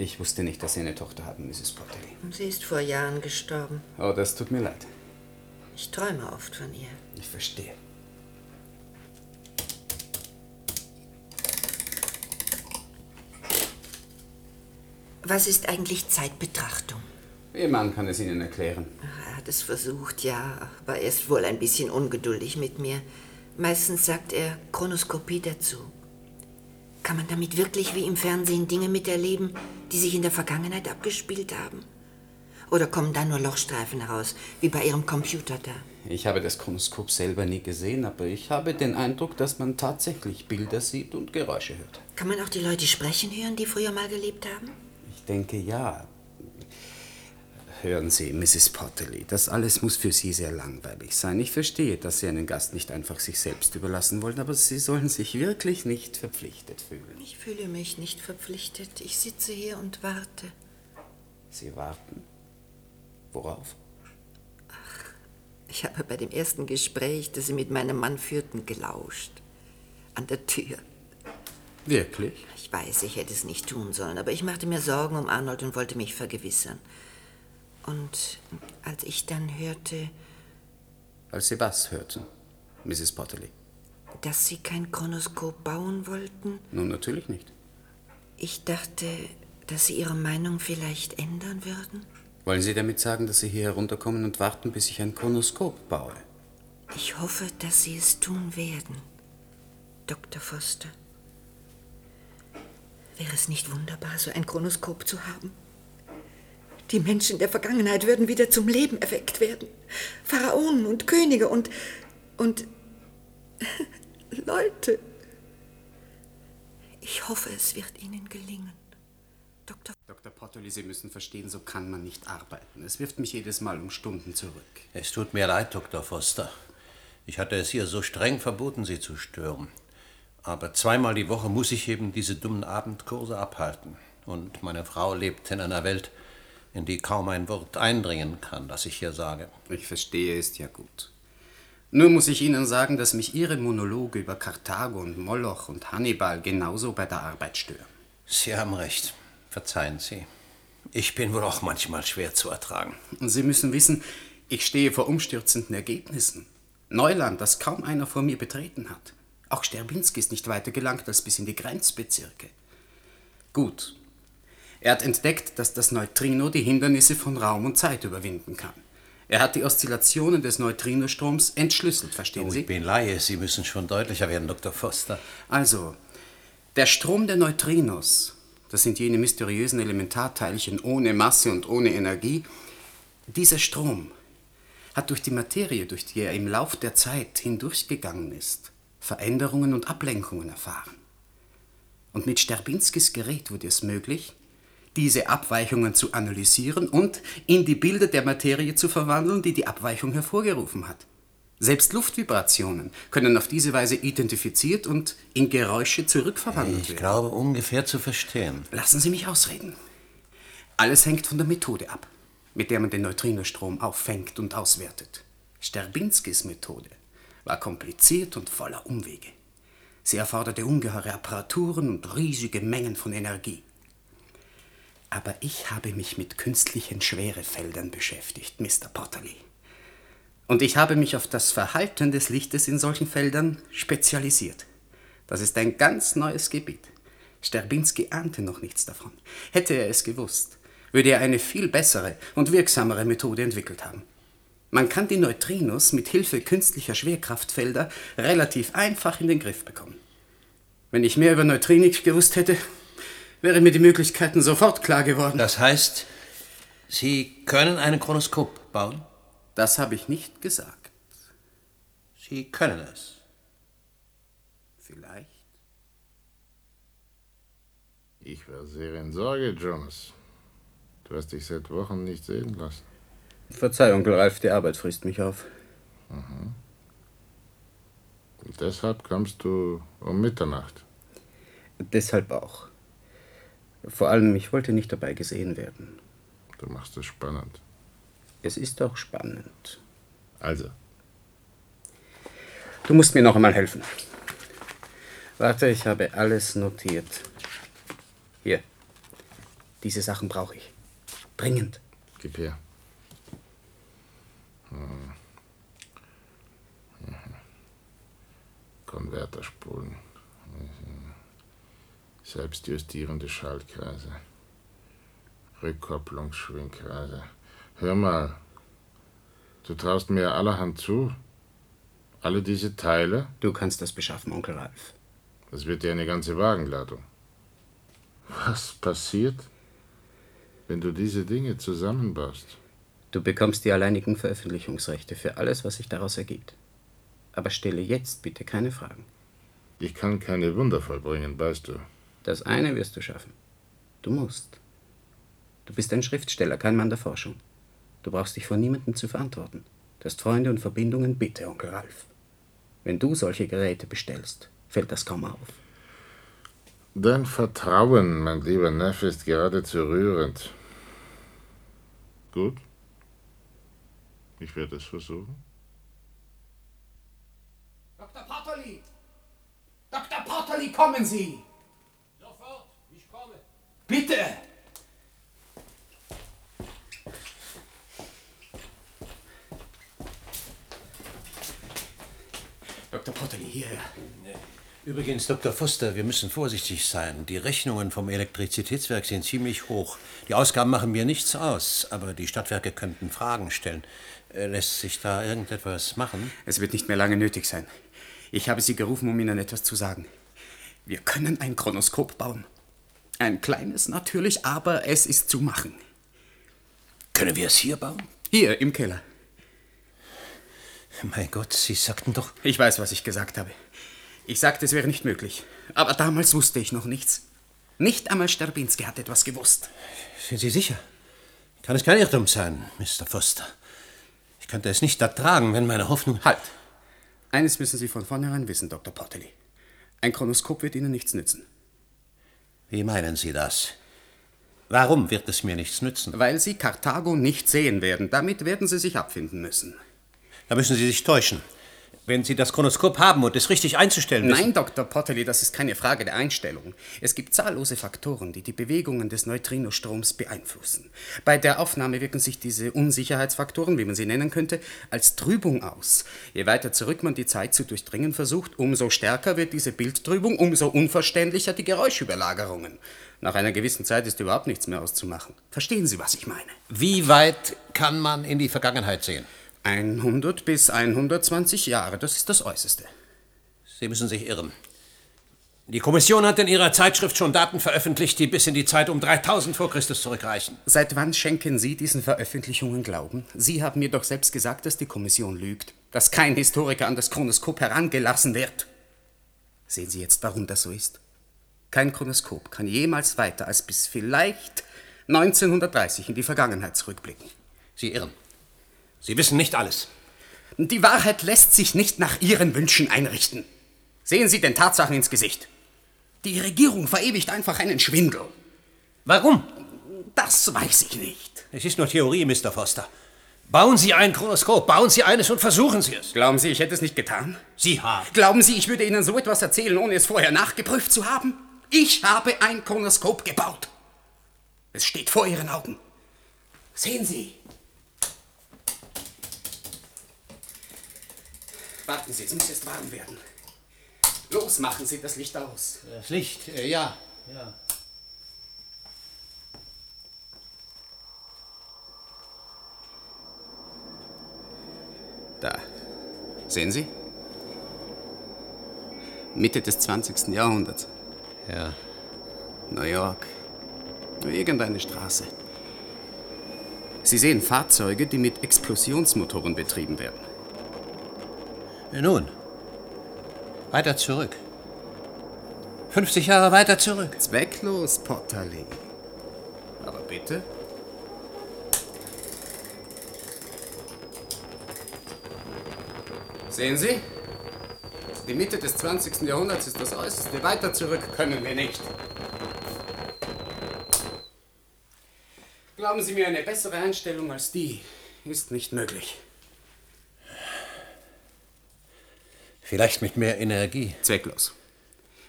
Ich wusste nicht, dass Sie eine Tochter haben, Mrs. Potterly. Sie ist vor Jahren gestorben. Oh, das tut mir leid. Ich träume oft von ihr. Ich verstehe. Was ist eigentlich Zeitbetrachtung? Ihr Mann kann es Ihnen erklären. Er hat es versucht, ja, aber er ist wohl ein bisschen ungeduldig mit mir. Meistens sagt er Chronoskopie dazu. Kann man damit wirklich wie im Fernsehen Dinge miterleben, die sich in der Vergangenheit abgespielt haben? Oder kommen da nur Lochstreifen heraus, wie bei Ihrem Computer da? Ich habe das Chronoskop selber nie gesehen, aber ich habe den Eindruck, dass man tatsächlich Bilder sieht und Geräusche hört. Kann man auch die Leute sprechen hören, die früher mal gelebt haben? Ich denke ja. Hören Sie, Mrs. Potterly, das alles muss für Sie sehr langweilig sein. Ich verstehe, dass Sie einen Gast nicht einfach sich selbst überlassen wollen, aber Sie sollen sich wirklich nicht verpflichtet fühlen. Ich fühle mich nicht verpflichtet. Ich sitze hier und warte. Sie warten. Worauf? Ich habe bei dem ersten Gespräch, das Sie mit meinem Mann führten, gelauscht. An der Tür. Wirklich? Ich weiß, ich hätte es nicht tun sollen, aber ich machte mir Sorgen um Arnold und wollte mich vergewissern. Und als ich dann hörte, Als Sie was hörten, Mrs. Potterly? dass Sie kein Chronoskop bauen wollten, Nun, natürlich nicht. ich dachte, dass Sie Ihre Meinung vielleicht ändern würden. Wollen Sie damit sagen, dass Sie hier herunterkommen und warten, bis ich ein Chronoskop baue? Ich hoffe, dass Sie es tun werden, Dr. Foster. Wäre es nicht wunderbar, so ein Chronoskop zu haben? Die Menschen der Vergangenheit würden wieder zum Leben erweckt werden. Pharaonen und Könige und. und. <laughs> Leute. Ich hoffe, es wird Ihnen gelingen. Dr. Dr. Potterly, Sie müssen verstehen, so kann man nicht arbeiten. Es wirft mich jedes Mal um Stunden zurück. Es tut mir leid, Dr. Foster. Ich hatte es ihr so streng verboten, Sie zu stören. Aber zweimal die Woche muss ich eben diese dummen Abendkurse abhalten. Und meine Frau lebt in einer Welt, in die kaum ein Wort eindringen kann, das ich hier sage. Ich verstehe, ist ja gut. Nur muss ich Ihnen sagen, dass mich Ihre Monologe über Karthago und Moloch und Hannibal genauso bei der Arbeit stören. Sie haben recht. Verzeihen Sie. Ich bin wohl auch manchmal schwer zu ertragen. Und Sie müssen wissen, ich stehe vor umstürzenden Ergebnissen. Neuland, das kaum einer vor mir betreten hat. Auch Sterbinski ist nicht weiter gelangt als bis in die Grenzbezirke. Gut. Er hat entdeckt, dass das Neutrino die Hindernisse von Raum und Zeit überwinden kann. Er hat die Oszillationen des Neutrinostroms entschlüsselt, verstehen Oh, Sie? ich bin Laie. Sie müssen schon deutlicher werden, Dr. Foster. Also, der Strom der Neutrinos, das sind jene mysteriösen Elementarteilchen ohne Masse und ohne Energie, dieser Strom hat durch die Materie, durch die er im Lauf der Zeit hindurchgegangen ist, Veränderungen und Ablenkungen erfahren. Und mit Sterbinskis Gerät wurde es möglich, diese Abweichungen zu analysieren und in die Bilder der Materie zu verwandeln, die die Abweichung hervorgerufen hat. Selbst Luftvibrationen können auf diese Weise identifiziert und in Geräusche zurückverwandelt Ich werden. glaube ungefähr zu verstehen. Lassen Sie mich ausreden. Alles hängt von der Methode ab, mit der man den Neutrinostrom auffängt und auswertet. Sterbinskis Methode war kompliziert und voller Umwege. Sie erforderte ungeheure Apparaturen und riesige Mengen von Energie. Aber ich habe mich mit künstlichen Schwerefeldern beschäftigt, Mr. Potterly. Und ich habe mich auf das Verhalten des Lichtes in solchen Feldern spezialisiert. Das ist ein ganz neues Gebiet. Sterbinski ahnte noch nichts davon. Hätte er es gewusst, würde er eine viel bessere und wirksamere Methode entwickelt haben. Man kann die Neutrinos mit Hilfe künstlicher Schwerkraftfelder relativ einfach in den Griff bekommen. Wenn ich mehr über Neutrinik gewusst hätte, wären mir die Möglichkeiten sofort klar geworden. Das heißt, Sie können ein Chronoskop bauen? Das habe ich nicht gesagt. Sie können es. Vielleicht. Ich war sehr in Sorge, Jonas. Du hast dich seit Wochen nicht sehen lassen. Verzeih, Onkel Ralf, die Arbeit frisst mich auf. Mhm. Und deshalb kommst du um Mitternacht. Deshalb auch. Vor allem, ich wollte nicht dabei gesehen werden. Du machst es spannend. Es ist auch spannend. Also, Du musst mir noch einmal helfen. Warte, ich habe alles notiert. Hier. Diese Sachen brauche ich. Dringend. gib her. Hm. Mhm. Konverterspulen. Selbstjustierende Schaltkreise. Rückkopplungsschwingkreise. Hör mal, du traust mir allerhand zu. Alle diese Teile? Du kannst das beschaffen, Onkel Ralf. Das wird ja eine ganze Wagenladung. Was passiert, wenn du diese Dinge zusammenbaust? Du bekommst die alleinigen Veröffentlichungsrechte für alles, was sich daraus ergibt. Aber stelle jetzt bitte keine Fragen. Ich kann keine Wunder vollbringen, weißt du. Das eine wirst du schaffen. Du musst. Du bist ein Schriftsteller, kein Mann der Forschung. Du brauchst dich vor niemandem zu verantworten. Du hast Freunde und Verbindungen, bitte, Onkel Ralf. Wenn du solche Geräte bestellst, fällt das kaum auf. Dein Vertrauen, mein lieber Neffe, ist geradezu rührend. Gut. Ich werde es versuchen. Dr. Potterly! Dr. Potterly, kommen Sie! Bitte! Dr. Potterly, hierher. Übrigens, Dr. Foster, wir müssen vorsichtig sein. Die Rechnungen vom Elektrizitätswerk sind ziemlich hoch. Die Ausgaben machen mir nichts aus, aber die Stadtwerke könnten Fragen stellen. Äh, Lässt sich da irgendetwas machen? Es wird nicht mehr lange nötig sein. Ich habe Sie gerufen, um Ihnen etwas zu sagen. Wir können ein Chronoskop bauen. Ein kleines natürlich, aber es ist zu machen. Können wir es hier bauen? Hier im Keller. Mein Gott, Sie sagten doch. Ich weiß, was ich gesagt habe. Ich sagte, es wäre nicht möglich. Aber damals wusste ich noch nichts. Nicht einmal Sterbinski hat etwas gewusst. Sind Sie sicher? Kann es kein Irrtum sein, Mr. Foster? Ich könnte es nicht ertragen, wenn meine Hoffnung. Halt! Eines müssen Sie von vornherein wissen, Dr. Portely. Ein Chronoskop wird Ihnen nichts nützen. Wie meinen Sie das? Warum wird es mir nichts nützen? Weil Sie Karthago nicht sehen werden. Damit werden Sie sich abfinden müssen. Da müssen Sie sich täuschen. Wenn Sie das Chronoskop haben und es richtig einzustellen wissen. Nein, Dr. Potterly, das ist keine Frage der Einstellung. Es gibt zahllose Faktoren, die die Bewegungen des Neutrinostroms beeinflussen. Bei der Aufnahme wirken sich diese Unsicherheitsfaktoren, wie man sie nennen könnte, als Trübung aus. Je weiter zurück man die Zeit zu durchdringen versucht, umso stärker wird diese Bildtrübung, umso unverständlicher die Geräuschüberlagerungen. Nach einer gewissen Zeit ist überhaupt nichts mehr auszumachen. Verstehen Sie, was ich meine? Wie weit kann man in die Vergangenheit sehen? 100 bis 120 Jahre, das ist das Äußerste. Sie müssen sich irren. Die Kommission hat in ihrer Zeitschrift schon Daten veröffentlicht, die bis in die Zeit um 3000 vor Christus zurückreichen. Seit wann schenken Sie diesen Veröffentlichungen Glauben? Sie haben mir doch selbst gesagt, dass die Kommission lügt, dass kein Historiker an das Chronoskop herangelassen wird. Sehen Sie jetzt, warum das so ist? Kein Chronoskop kann jemals weiter als bis vielleicht 1930 in die Vergangenheit zurückblicken. Sie irren. Sie wissen nicht alles. Die Wahrheit lässt sich nicht nach Ihren Wünschen einrichten. Sehen Sie den Tatsachen ins Gesicht. Die Regierung verewigt einfach einen Schwindel. Warum? Das weiß ich nicht. Es ist nur Theorie, Mr. Foster. Bauen Sie ein Chronoskop, bauen Sie eines und versuchen Sie es. Glauben Sie, ich hätte es nicht getan? Sie haben. Glauben Sie, ich würde Ihnen so etwas erzählen, ohne es vorher nachgeprüft zu haben? Ich habe ein Chronoskop gebaut. Es steht vor Ihren Augen. Sehen Sie. Warten Sie, es muss jetzt warm werden. Los, machen Sie das Licht aus. Das Licht, äh, ja. ja. Da. Sehen Sie? Mitte des 20. Jahrhunderts. Ja. New York. Irgendeine Straße. Sie sehen Fahrzeuge, die mit Explosionsmotoren betrieben werden. Nun, weiter zurück. 50 Jahre weiter zurück. Zwecklos, Potterly. Aber bitte? Sehen Sie? Die Mitte des 20. Jahrhunderts ist das Äußerste. Weiter zurück können wir nicht. Glauben Sie mir, eine bessere Einstellung als die ist nicht möglich. Vielleicht mit mehr Energie. Zwecklos.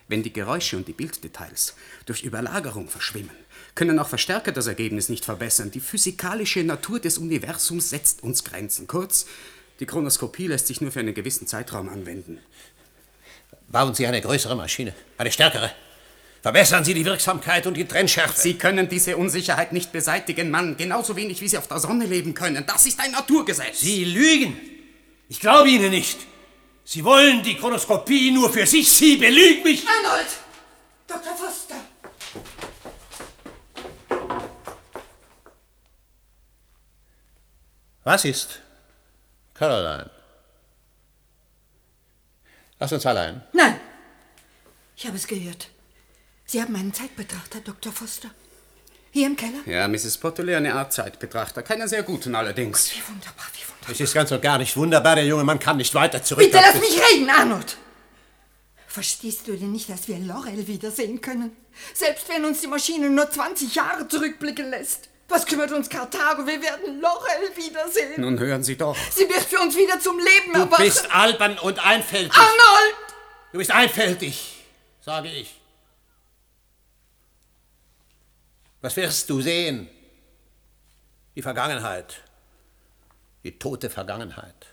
Wenn die Geräusche und die Bilddetails durch Überlagerung verschwimmen, können auch Verstärker das Ergebnis nicht verbessern. Die physikalische Natur des Universums setzt uns Grenzen. Kurz, die Chronoskopie lässt sich nur für einen gewissen Zeitraum anwenden. Bauen Sie eine größere Maschine, eine stärkere. Verbessern Sie die Wirksamkeit und die Trennschärfe. Sie können diese Unsicherheit nicht beseitigen, Mann. Genauso wenig, wie Sie auf der Sonne leben können. Das ist ein Naturgesetz. Sie lügen. Ich glaube Ihnen nicht. Sie wollen die Chronoskopie nur für sich. Sie belügen mich. Arnold! Dr. Foster! Was ist? Caroline. Lass uns allein. Nein! Ich habe es gehört. Sie haben einen Zeitbetrachter, Dr. Foster. Hier im Keller? Ja, Mrs. Potterley, eine Art Zeitbetrachter. Keinen sehr guten allerdings. Wie wunderbar, wie wunderbar. Es ist ganz und gar nicht wunderbar. Der junge Mann kann nicht weiter zurück. Bitte lass mich reden, Arnold! Verstehst du denn nicht, dass wir Laurel wiedersehen können? Selbst wenn uns die Maschine nur 20 Jahre zurückblicken lässt. Was kümmert uns Karthago? Wir werden Laurel wiedersehen. Nun hören Sie doch. Sie wird für uns wieder zum Leben Du erwachen. bist albern und einfältig. Arnold! Du bist einfältig, sage ich. Was wirst du sehen? Die Vergangenheit. Die tote Vergangenheit.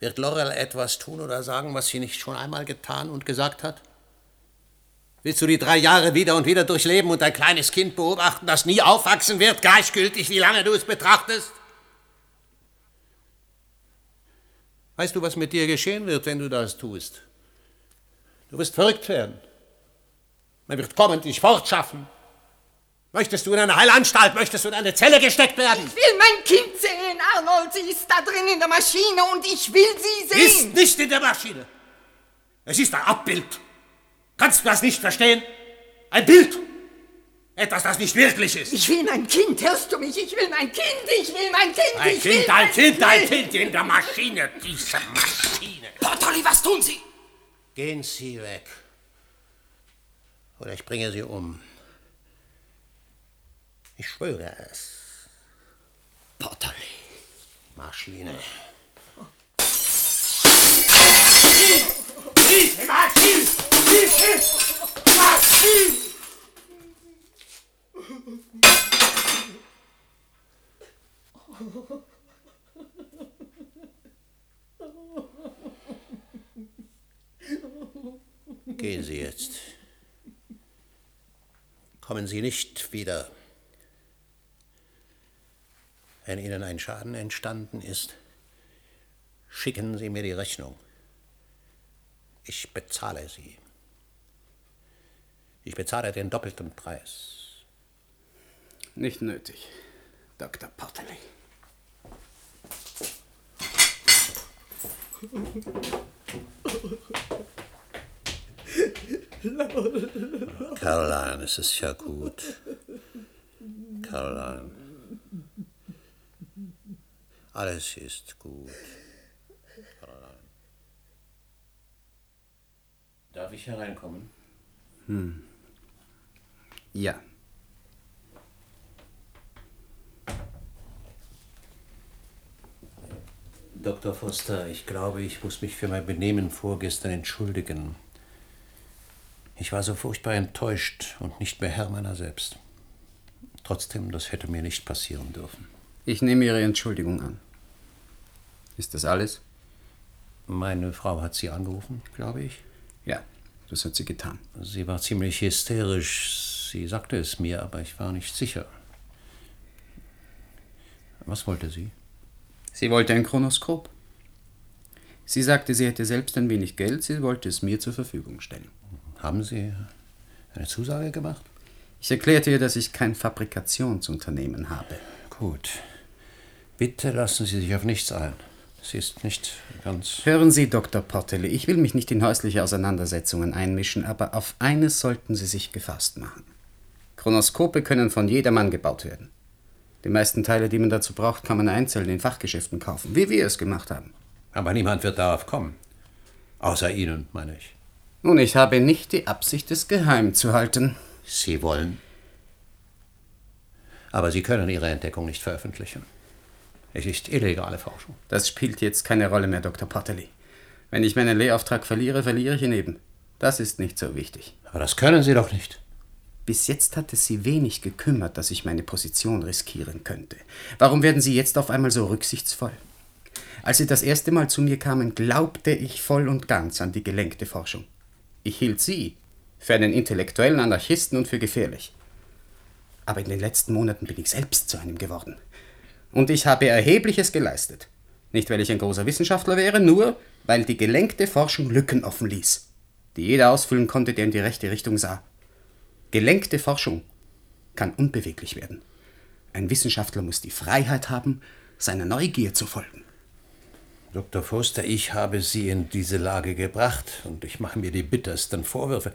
Wird Laurel etwas tun oder sagen, was sie nicht schon einmal getan und gesagt hat? Willst du die drei Jahre wieder und wieder durchleben und ein kleines Kind beobachten, das nie aufwachsen wird, gleichgültig, wie lange du es betrachtest? Weißt du, was mit dir geschehen wird, wenn du das tust? Du wirst verrückt werden. Man wird kommen dich fortschaffen. Möchtest du in eine Heilanstalt, möchtest du in eine Zelle gesteckt werden? Ich will mein Kind sehen, Arnold. Sie ist da drin in der Maschine und ich will sie sehen. Ist nicht in der Maschine. Es ist ein Abbild. Kannst du das nicht verstehen? Ein Bild. Etwas, das nicht wirklich ist. Ich will mein Kind, hörst du mich? Ich will mein Kind, ich will mein Kind, Ein ich Kind, will ein mein Kind, ein Kind in der Maschine. Diese Maschine. Portoli, was tun Sie? Gehen Sie weg. Oder ich bringe Sie um. Ich schwöre es. Maschine. Gehen Sie jetzt. Kommen Sie nicht wieder. Wenn Ihnen ein Schaden entstanden ist, schicken Sie mir die Rechnung. Ich bezahle sie. Ich bezahle den doppelten Preis. Nicht nötig, Dr. Portoli. Caroline, es ist ja gut. Caroline. Alles ist gut. Caroline. Darf ich hereinkommen? Hm. Ja. Dr. Foster, ich glaube, ich muss mich für mein Benehmen vorgestern entschuldigen. Ich war so furchtbar enttäuscht und nicht mehr Herr meiner selbst. Trotzdem, das hätte mir nicht passieren dürfen. Ich nehme Ihre Entschuldigung an. Ist das alles? Meine Frau hat Sie angerufen, glaube ich. Ja, das hat sie getan. Sie war ziemlich hysterisch. Sie sagte es mir, aber ich war nicht sicher. Was wollte sie? Sie wollte ein Chronoskop. Sie sagte, sie hätte selbst ein wenig Geld, sie wollte es mir zur Verfügung stellen. Haben Sie eine Zusage gemacht? Ich erklärte ihr, dass ich kein Fabrikationsunternehmen habe. Gut. Bitte lassen Sie sich auf nichts ein. Sie ist nicht ganz. Hören Sie, Dr. Portelli, ich will mich nicht in häusliche Auseinandersetzungen einmischen, aber auf eines sollten Sie sich gefasst machen. Chronoskope können von jedermann gebaut werden. Die meisten Teile, die man dazu braucht, kann man einzeln in Fachgeschäften kaufen, wie wir es gemacht haben. Aber niemand wird darauf kommen. Außer Ihnen, meine ich. Nun, ich habe nicht die Absicht, es geheim zu halten. Sie wollen Aber Sie können Ihre Entdeckung nicht veröffentlichen. Es ist illegale Forschung. Das spielt jetzt keine Rolle mehr, Dr. Potterly. Wenn ich meinen Lehrauftrag verliere, verliere ich ihn eben. Das ist nicht so wichtig. Aber das können Sie doch nicht. Bis jetzt hat es Sie wenig gekümmert, dass ich meine Position riskieren könnte. Warum werden Sie jetzt auf einmal so rücksichtsvoll? Als Sie das erste Mal zu mir kamen, glaubte ich voll und ganz an die gelenkte Forschung. Ich hielt Sie für einen intellektuellen Anarchisten und für gefährlich. Aber in den letzten Monaten bin ich selbst zu einem geworden. Und ich habe Erhebliches geleistet. Nicht, weil ich ein großer Wissenschaftler wäre, nur weil die gelenkte Forschung Lücken offen ließ, die jeder ausfüllen konnte, der in die rechte Richtung sah. Gelenkte Forschung kann unbeweglich werden. Ein Wissenschaftler muss die Freiheit haben, seiner Neugier zu folgen. Dr. Foster, ich habe Sie in diese Lage gebracht und ich mache mir die bittersten Vorwürfe.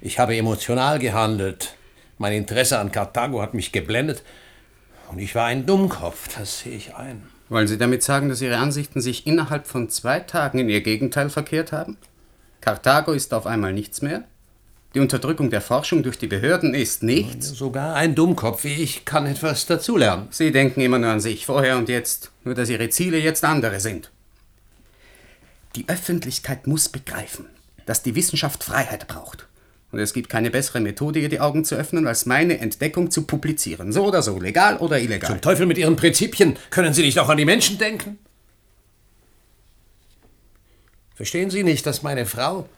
Ich habe emotional gehandelt. Mein Interesse an Karthago hat mich geblendet und ich war ein Dummkopf, das sehe ich ein. Wollen Sie damit sagen, dass Ihre Ansichten sich innerhalb von zwei Tagen in Ihr Gegenteil verkehrt haben? Karthago ist auf einmal nichts mehr? Die Unterdrückung der Forschung durch die Behörden ist nichts? Sogar ein Dummkopf wie ich kann etwas dazulernen. Sie denken immer nur an sich, vorher und jetzt, nur dass Ihre Ziele jetzt andere sind. Die Öffentlichkeit muss begreifen, dass die Wissenschaft Freiheit braucht. Und es gibt keine bessere Methode, ihr die Augen zu öffnen, als meine Entdeckung zu publizieren. So oder so, legal oder illegal. Zum Teufel mit Ihren Prinzipien. Können Sie nicht auch an die Menschen denken? Verstehen Sie nicht, dass meine Frau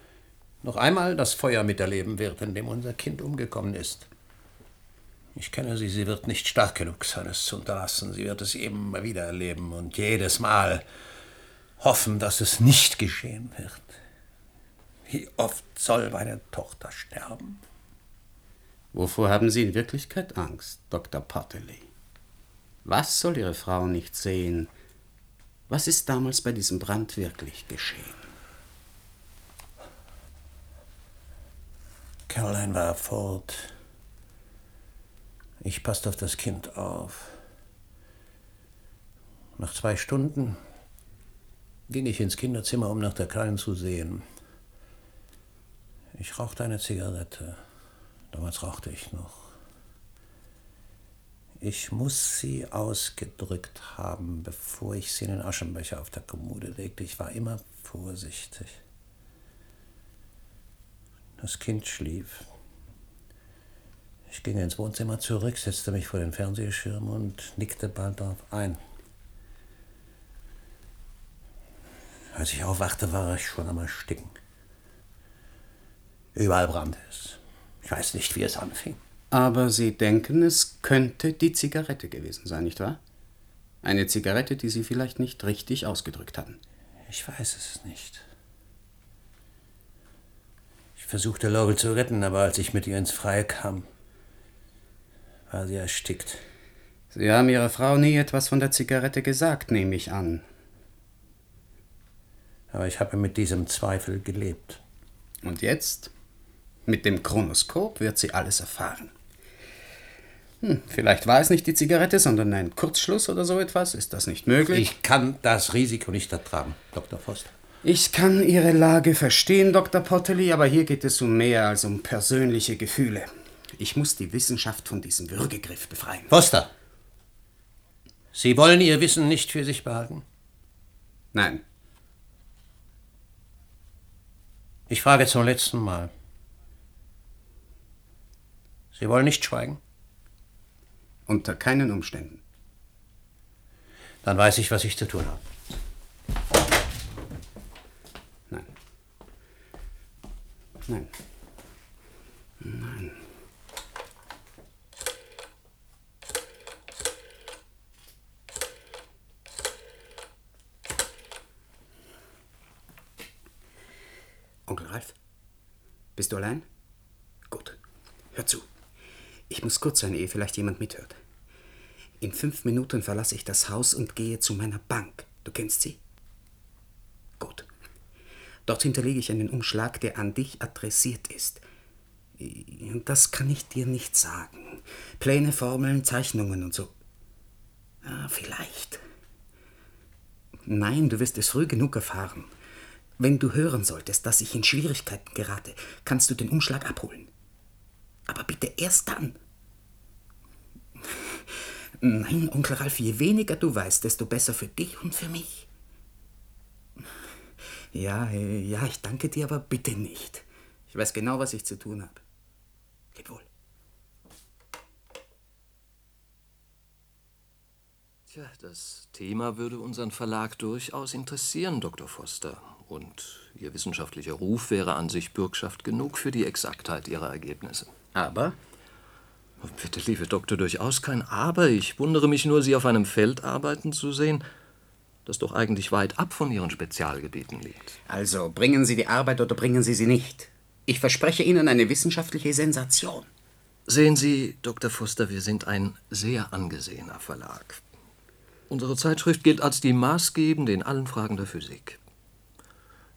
noch einmal das Feuer miterleben wird, in dem unser Kind umgekommen ist? Ich kenne sie, sie wird nicht stark genug sein, es zu unterlassen. Sie wird es immer wieder erleben und jedes Mal hoffen, dass es nicht geschehen wird. Wie oft soll meine Tochter sterben? Wovor haben Sie in Wirklichkeit Angst, Dr. Potterley? Was soll Ihre Frau nicht sehen? Was ist damals bei diesem Brand wirklich geschehen? Caroline war fort. Ich passte auf das Kind auf. Nach zwei Stunden ging ich ins Kinderzimmer, um nach der Kleinen zu sehen. Ich rauchte eine Zigarette. Damals rauchte ich noch. Ich muss sie ausgedrückt haben, bevor ich sie in den Aschenbecher auf der Kommode legte. Ich war immer vorsichtig. Das Kind schlief. Ich ging ins Wohnzimmer zurück, setzte mich vor den Fernsehschirm und nickte bald darauf ein. Als ich aufwachte, war ich schon am Ersticken. Überall brannte es. Ich weiß nicht, wie es anfing. Aber Sie denken, es könnte die Zigarette gewesen sein, nicht wahr? Eine Zigarette, die Sie vielleicht nicht richtig ausgedrückt hatten. Ich weiß es nicht. Ich versuchte Laurel zu retten, aber als ich mit ihr ins Freie kam, war sie erstickt. Sie haben Ihrer Frau nie etwas von der Zigarette gesagt, nehme ich an. Aber ich habe mit diesem Zweifel gelebt. Und jetzt? Mit dem Chronoskop wird sie alles erfahren. Hm, vielleicht war es nicht die Zigarette, sondern ein Kurzschluss oder so etwas. Ist das nicht möglich? Ich kann das Risiko nicht ertragen, Dr. Foster. Ich kann Ihre Lage verstehen, Dr. Potterly, aber hier geht es um mehr als um persönliche Gefühle. Ich muss die Wissenschaft von diesem Würgegriff befreien. Foster! Sie wollen Ihr Wissen nicht für sich behalten? Nein. Ich frage zum letzten Mal. Sie wollen nicht schweigen? Unter keinen Umständen. Dann weiß ich, was ich zu tun habe. Nein. Nein. Nein. Onkel Ralf, bist du allein? Gut. Hör zu. Ich muss kurz sein, ehe vielleicht jemand mithört. In fünf Minuten verlasse ich das Haus und gehe zu meiner Bank. Du kennst sie? Gut. Dort hinterlege ich einen Umschlag, der an dich adressiert ist. Das kann ich dir nicht sagen. Pläne, Formeln, Zeichnungen und so. Ah, vielleicht. Nein, du wirst es früh genug erfahren. Wenn du hören solltest, dass ich in Schwierigkeiten gerate, kannst du den Umschlag abholen. Aber bitte erst dann. Nein, Onkel Ralf, je weniger du weißt, desto besser für dich und für mich. Ja, ja, ich danke dir, aber bitte nicht. Ich weiß genau, was ich zu tun habe. Leb wohl. Tja, das Thema würde unseren Verlag durchaus interessieren, Dr. Foster. Und Ihr wissenschaftlicher Ruf wäre an sich Bürgschaft genug für die Exaktheit Ihrer Ergebnisse. Aber? Bitte, liebe Doktor, durchaus kein Aber. Ich wundere mich nur, Sie auf einem Feld arbeiten zu sehen, das doch eigentlich weit ab von Ihren Spezialgebieten liegt. Also, bringen Sie die Arbeit oder bringen Sie sie nicht. Ich verspreche Ihnen eine wissenschaftliche Sensation. Sehen Sie, Dr. Foster, wir sind ein sehr angesehener Verlag. Unsere Zeitschrift gilt als die maßgebende in allen Fragen der Physik.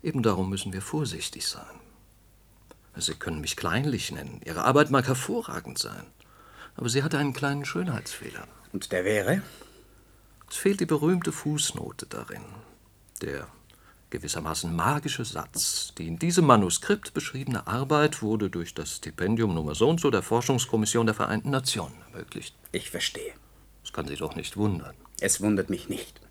Eben darum müssen wir vorsichtig sein. Sie können mich kleinlich nennen. Ihre Arbeit mag hervorragend sein. Aber sie hatte einen kleinen Schönheitsfehler. Und der wäre? Es fehlt die berühmte Fußnote darin. Der gewissermaßen magische Satz. Die in diesem Manuskript beschriebene Arbeit wurde durch das Stipendium Nummer so und so der Forschungskommission der Vereinten Nationen ermöglicht. Ich verstehe. Das kann Sie doch nicht wundern. Es wundert mich nicht.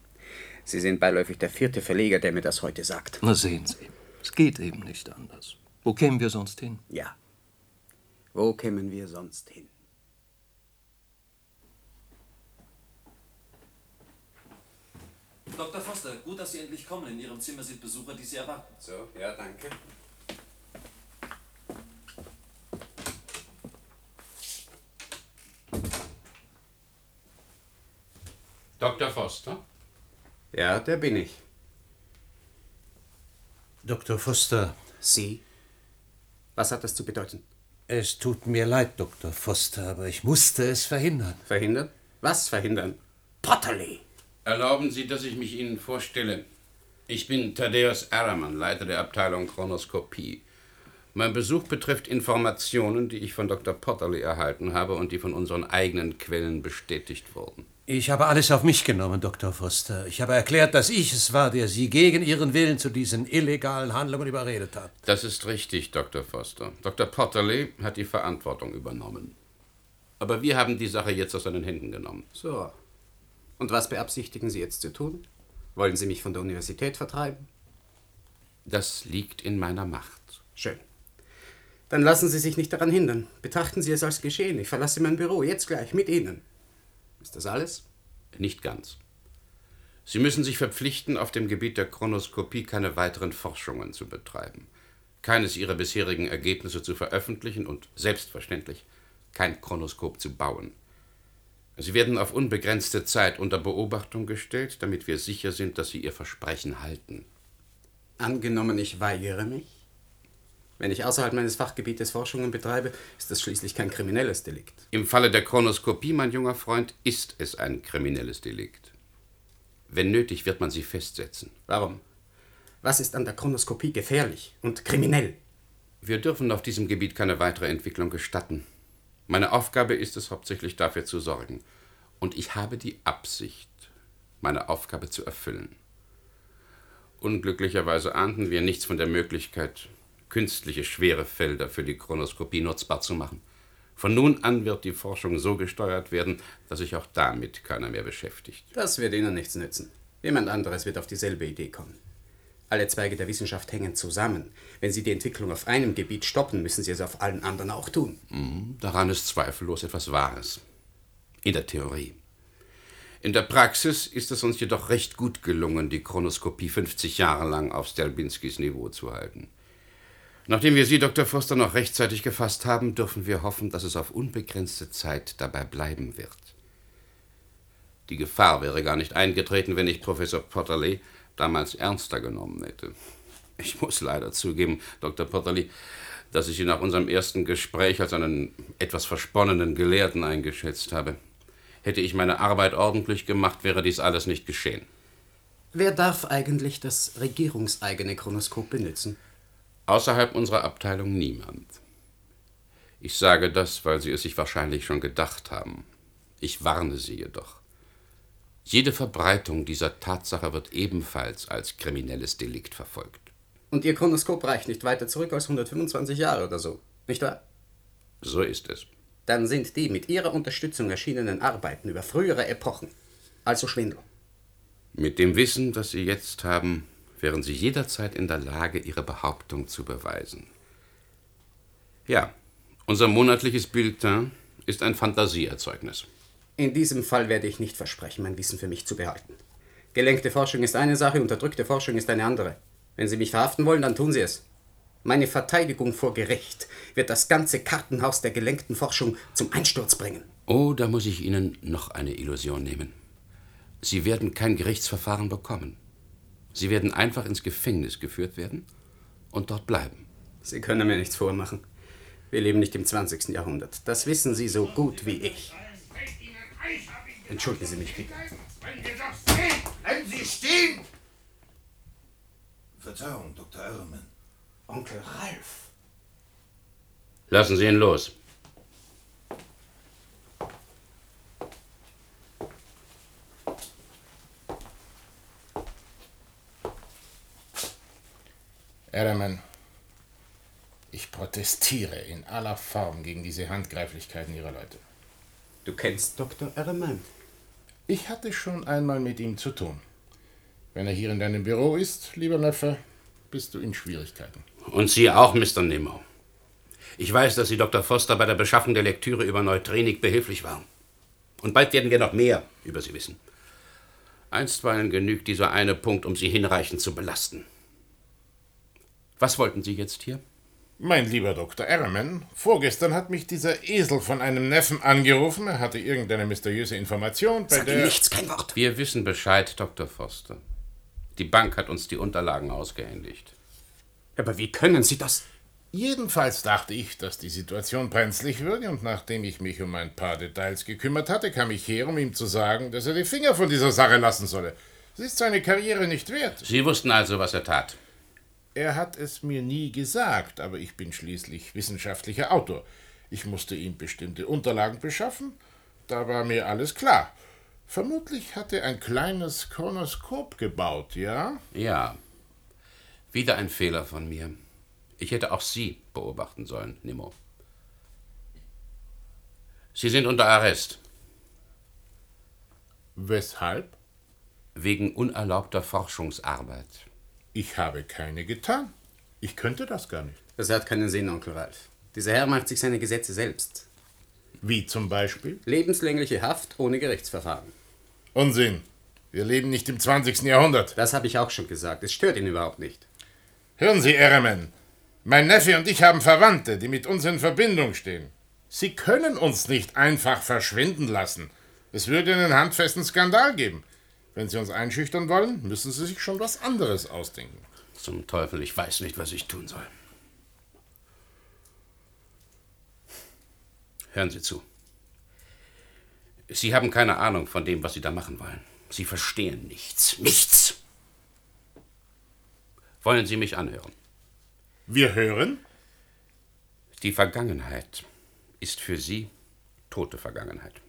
Sie sind beiläufig der vierte Verleger, der mir das heute sagt. Na sehen Sie, es geht eben nicht anders. Wo kämen wir sonst hin? Ja. Wo kämen wir sonst hin? Dr. Foster, gut, dass Sie endlich kommen. In Ihrem Zimmer sind Besucher, die Sie erwarten. So, ja, danke. Dr. Foster? Ja, der bin ich. Dr. Foster. Sie? Was hat das zu bedeuten? Es tut mir leid, Dr. Foster, aber ich musste es verhindern. Verhindern? Was verhindern? Potterly! Erlauben Sie, dass ich mich Ihnen vorstelle. Ich bin Thaddeus Araman, Leiter der Abteilung Chronoskopie. Mein Besuch betrifft Informationen, die ich von Dr. Potterly erhalten habe und die von unseren eigenen Quellen bestätigt wurden. Ich habe alles auf mich genommen, Dr. Foster. Ich habe erklärt, dass ich es war, der Sie gegen Ihren Willen zu diesen illegalen Handlungen überredet hat. Das ist richtig, Dr. Foster. Dr. Potterly hat die Verantwortung übernommen. Aber wir haben die Sache jetzt aus seinen Händen genommen. So. Und was beabsichtigen Sie jetzt zu tun? Wollen Sie mich von der Universität vertreiben? Das liegt in meiner Macht. Schön. Dann lassen Sie sich nicht daran hindern. Betrachten Sie es als geschehen. Ich verlasse mein Büro, jetzt gleich, mit Ihnen. Ist das alles? Nicht ganz. Sie müssen sich verpflichten, auf dem Gebiet der Chronoskopie keine weiteren Forschungen zu betreiben, keines Ihrer bisherigen Ergebnisse zu veröffentlichen und selbstverständlich kein Chronoskop zu bauen. Sie werden auf unbegrenzte Zeit unter Beobachtung gestellt, damit wir sicher sind, dass Sie Ihr Versprechen halten. Angenommen, ich weigere mich? Wenn ich außerhalb meines Fachgebietes Forschungen betreibe, ist das schließlich kein kriminelles Delikt. Im Falle der Chronoskopie, mein junger Freund, ist es ein kriminelles Delikt. Wenn nötig, wird man sie festsetzen. Warum? Was ist an der Chronoskopie gefährlich und kriminell? Wir dürfen auf diesem Gebiet keine weitere Entwicklung gestatten. Meine Aufgabe ist es hauptsächlich dafür zu sorgen. Und ich habe die Absicht, meine Aufgabe zu erfüllen. Unglücklicherweise ahnten wir nichts von der Möglichkeit, künstliche schwere Felder für die Chronoskopie nutzbar zu machen. Von nun an wird die Forschung so gesteuert werden, dass sich auch damit keiner mehr beschäftigt. Das wird Ihnen nichts nützen. Jemand anderes wird auf dieselbe Idee kommen. Alle Zweige der Wissenschaft hängen zusammen. Wenn Sie die Entwicklung auf einem Gebiet stoppen, müssen Sie es auf allen anderen auch tun. Mhm, daran ist zweifellos etwas Wahres. In der Theorie. In der Praxis ist es uns jedoch recht gut gelungen, die Chronoskopie 50 Jahre lang auf Stelbinskis Niveau zu halten. Nachdem wir Sie, Dr. Foster, noch rechtzeitig gefasst haben, dürfen wir hoffen, dass es auf unbegrenzte Zeit dabei bleiben wird. Die Gefahr wäre gar nicht eingetreten, wenn ich Professor Potterley damals ernster genommen hätte. Ich muss leider zugeben, Dr. Potterley, dass ich Sie nach unserem ersten Gespräch als einen etwas versponnenen Gelehrten eingeschätzt habe. Hätte ich meine Arbeit ordentlich gemacht, wäre dies alles nicht geschehen. Wer darf eigentlich das regierungseigene Chronoskop benutzen? Außerhalb unserer Abteilung niemand. Ich sage das, weil Sie es sich wahrscheinlich schon gedacht haben. Ich warne Sie jedoch. Jede Verbreitung dieser Tatsache wird ebenfalls als kriminelles Delikt verfolgt. Und Ihr Chronoskop reicht nicht weiter zurück als 125 Jahre oder so, nicht wahr? So ist es. dann sind die mit Ihrer Unterstützung erschienenen Arbeiten über frühere Epochen also Schwindel. Mit dem Wissen, das Sie jetzt haben, wären Sie jederzeit in der Lage, Ihre Behauptung zu beweisen. Ja, unser monatliches Bulletin ist ein Fantasieerzeugnis. In diesem Fall werde ich nicht versprechen, mein Wissen für mich zu behalten. Gelenkte Forschung ist eine Sache, unterdrückte Forschung ist eine andere. Wenn Sie mich verhaften wollen, dann tun Sie es. Meine Verteidigung vor Gericht wird das ganze Kartenhaus der gelenkten Forschung zum Einsturz bringen. Oh, da muss ich Ihnen noch eine Illusion nehmen. Sie werden kein Gerichtsverfahren bekommen. Sie werden einfach ins Gefängnis geführt werden und dort bleiben. Sie können mir nichts vormachen. Wir leben nicht im 20. Jahrhundert. Das wissen Sie so gut wie ich. Entschuldigen Sie mich bitte. Bleiben Sie stehen! Verzeihung, Dr. Irman. Onkel Ralf. Lassen Sie ihn los. Erdemann, ich protestiere in aller Form gegen diese Handgreiflichkeiten Ihrer Leute. Du kennst Dr. Erman? Ich hatte schon einmal mit ihm zu tun. Wenn er hier in deinem Büro ist, lieber Neffe, bist du in Schwierigkeiten. Und Sie auch, Mr. Nemo. Ich weiß, dass Sie Dr. Foster bei der Beschaffung der Lektüre über Neutrinik behilflich waren. Und bald werden wir noch mehr über Sie wissen. Einstweilen genügt dieser eine Punkt, um Sie hinreichend zu belasten. Was wollten Sie jetzt hier? Mein lieber Dr. Erman, vorgestern hat mich dieser Esel von einem Neffen angerufen. Er hatte irgendeine mysteriöse Information, bei Sag der... ihm nichts, kein Wort. Wir wissen Bescheid, Dr. Foster. Die Bank hat uns die Unterlagen ausgehändigt. Aber wie können Sie das? Jedenfalls dachte ich, dass die Situation brenzlig würde, und nachdem ich mich um ein paar Details gekümmert hatte, kam ich her, um ihm zu sagen, dass er die Finger von dieser Sache lassen solle. Es ist seine Karriere nicht wert. Sie wussten also, was er tat. Er hat es mir nie gesagt, aber ich bin schließlich wissenschaftlicher Autor. Ich musste ihm bestimmte Unterlagen beschaffen. Da war mir alles klar. Vermutlich hat er ein kleines Chronoskop gebaut, ja? Ja. Wieder ein Fehler von mir. Ich hätte auch Sie beobachten sollen, Nemo. Sie sind unter Arrest. Weshalb? Wegen unerlaubter Forschungsarbeit. Ich habe keine getan. Ich könnte das gar nicht. Das hat keinen Sinn, Onkel Ralf. Dieser Herr macht sich seine Gesetze selbst. Wie zum Beispiel? Lebenslängliche Haft ohne Gerichtsverfahren. Unsinn. Wir leben nicht im 20. Jahrhundert. Das habe ich auch schon gesagt. Es stört ihn überhaupt nicht. Hören Sie, Eremen. Mein Neffe und ich haben Verwandte, die mit uns in Verbindung stehen. Sie können uns nicht einfach verschwinden lassen. Es würde einen handfesten Skandal geben. Wenn Sie uns einschüchtern wollen, müssen Sie sich schon was anderes ausdenken. Zum Teufel, ich weiß nicht, was ich tun soll. Hören Sie zu. Sie haben keine Ahnung von dem, was Sie da machen wollen. Sie verstehen nichts. Nichts! Wollen Sie mich anhören? Wir hören? Die Vergangenheit ist für Sie tote Vergangenheit.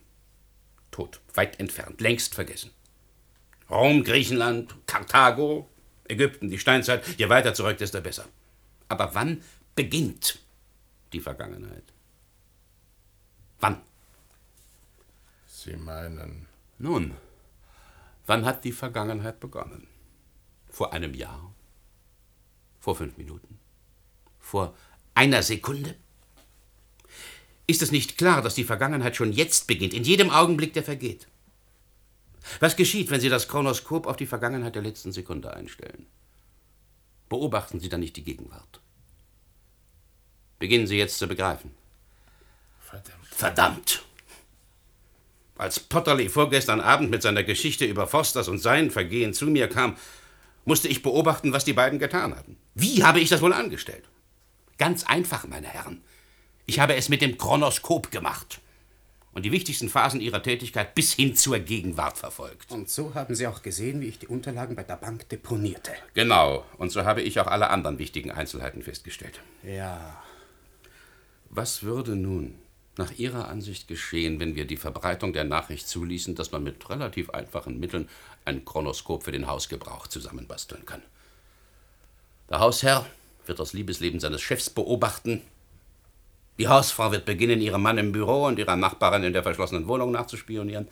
Tot, weit entfernt, längst vergessen. Rom, Griechenland, Karthago, Ägypten, die Steinzeit, je weiter zurück, desto besser. Aber wann beginnt die Vergangenheit? Wann? Sie meinen. Nun, wann hat die Vergangenheit begonnen? Vor einem Jahr? Vor fünf Minuten? Vor einer Sekunde? Ist es nicht klar, dass die Vergangenheit schon jetzt beginnt, in jedem Augenblick, der vergeht? Was geschieht, wenn Sie das Chronoskop auf die Vergangenheit der letzten Sekunde einstellen? Beobachten Sie dann nicht die Gegenwart. Beginnen Sie jetzt zu begreifen. Verdammt. Verdammt! Als Potterley vorgestern Abend mit seiner Geschichte über Fosters und sein Vergehen zu mir kam, musste ich beobachten, was die beiden getan hatten. Wie habe ich das wohl angestellt? Ganz einfach, meine Herren. Ich habe es mit dem Chronoskop gemacht und die wichtigsten Phasen ihrer Tätigkeit bis hin zur Gegenwart verfolgt. Und so haben Sie auch gesehen, wie ich die Unterlagen bei der Bank deponierte. Genau, und so habe ich auch alle anderen wichtigen Einzelheiten festgestellt. Ja. Was würde nun nach Ihrer Ansicht geschehen, wenn wir die Verbreitung der Nachricht zuließen, dass man mit relativ einfachen Mitteln ein Chronoskop für den Hausgebrauch zusammenbasteln kann? Der Hausherr wird das Liebesleben seines Chefs beobachten Die Hausfrau wird beginnen, ihrem Mann im Büro und ihrer Nachbarin in der verschlossenen Wohnung nachzuspionieren.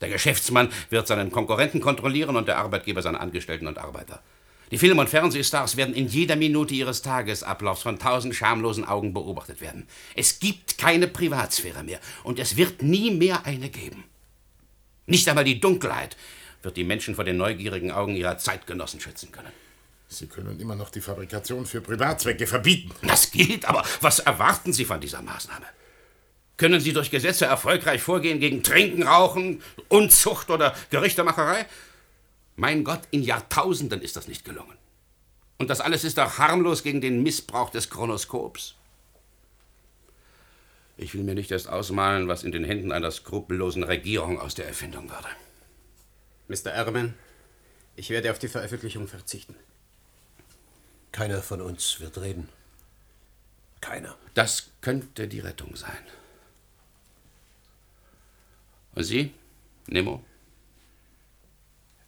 Der Geschäftsmann wird seinen Konkurrenten kontrollieren und der Arbeitgeber seine Angestellten und Arbeiter. Die Film- und Fernsehstars werden in jeder Minute ihres Tagesablaufs von tausend schamlosen Augen beobachtet werden. Es gibt keine Privatsphäre mehr und es wird nie mehr eine geben. Nicht einmal die Dunkelheit wird die Menschen vor den neugierigen Augen ihrer Zeitgenossen schützen können. Sie können immer noch die Fabrikation für Privatzwecke verbieten. Das geht, aber was erwarten Sie von dieser Maßnahme? Können Sie durch Gesetze erfolgreich vorgehen gegen Trinken, Rauchen, Unzucht oder Gerichtemacherei? Mein Gott, in Jahrtausenden ist das nicht gelungen. Und das alles ist doch harmlos gegen den Missbrauch des Chronoskops. Ich will mir nicht erst ausmalen, was in den Händen einer skrupellosen Regierung aus der Erfindung würde. Mr. Ehrman, ich werde auf die Veröffentlichung verzichten. Keiner von uns wird reden. Keiner. Das könnte die Rettung sein. Und Sie, Nemo?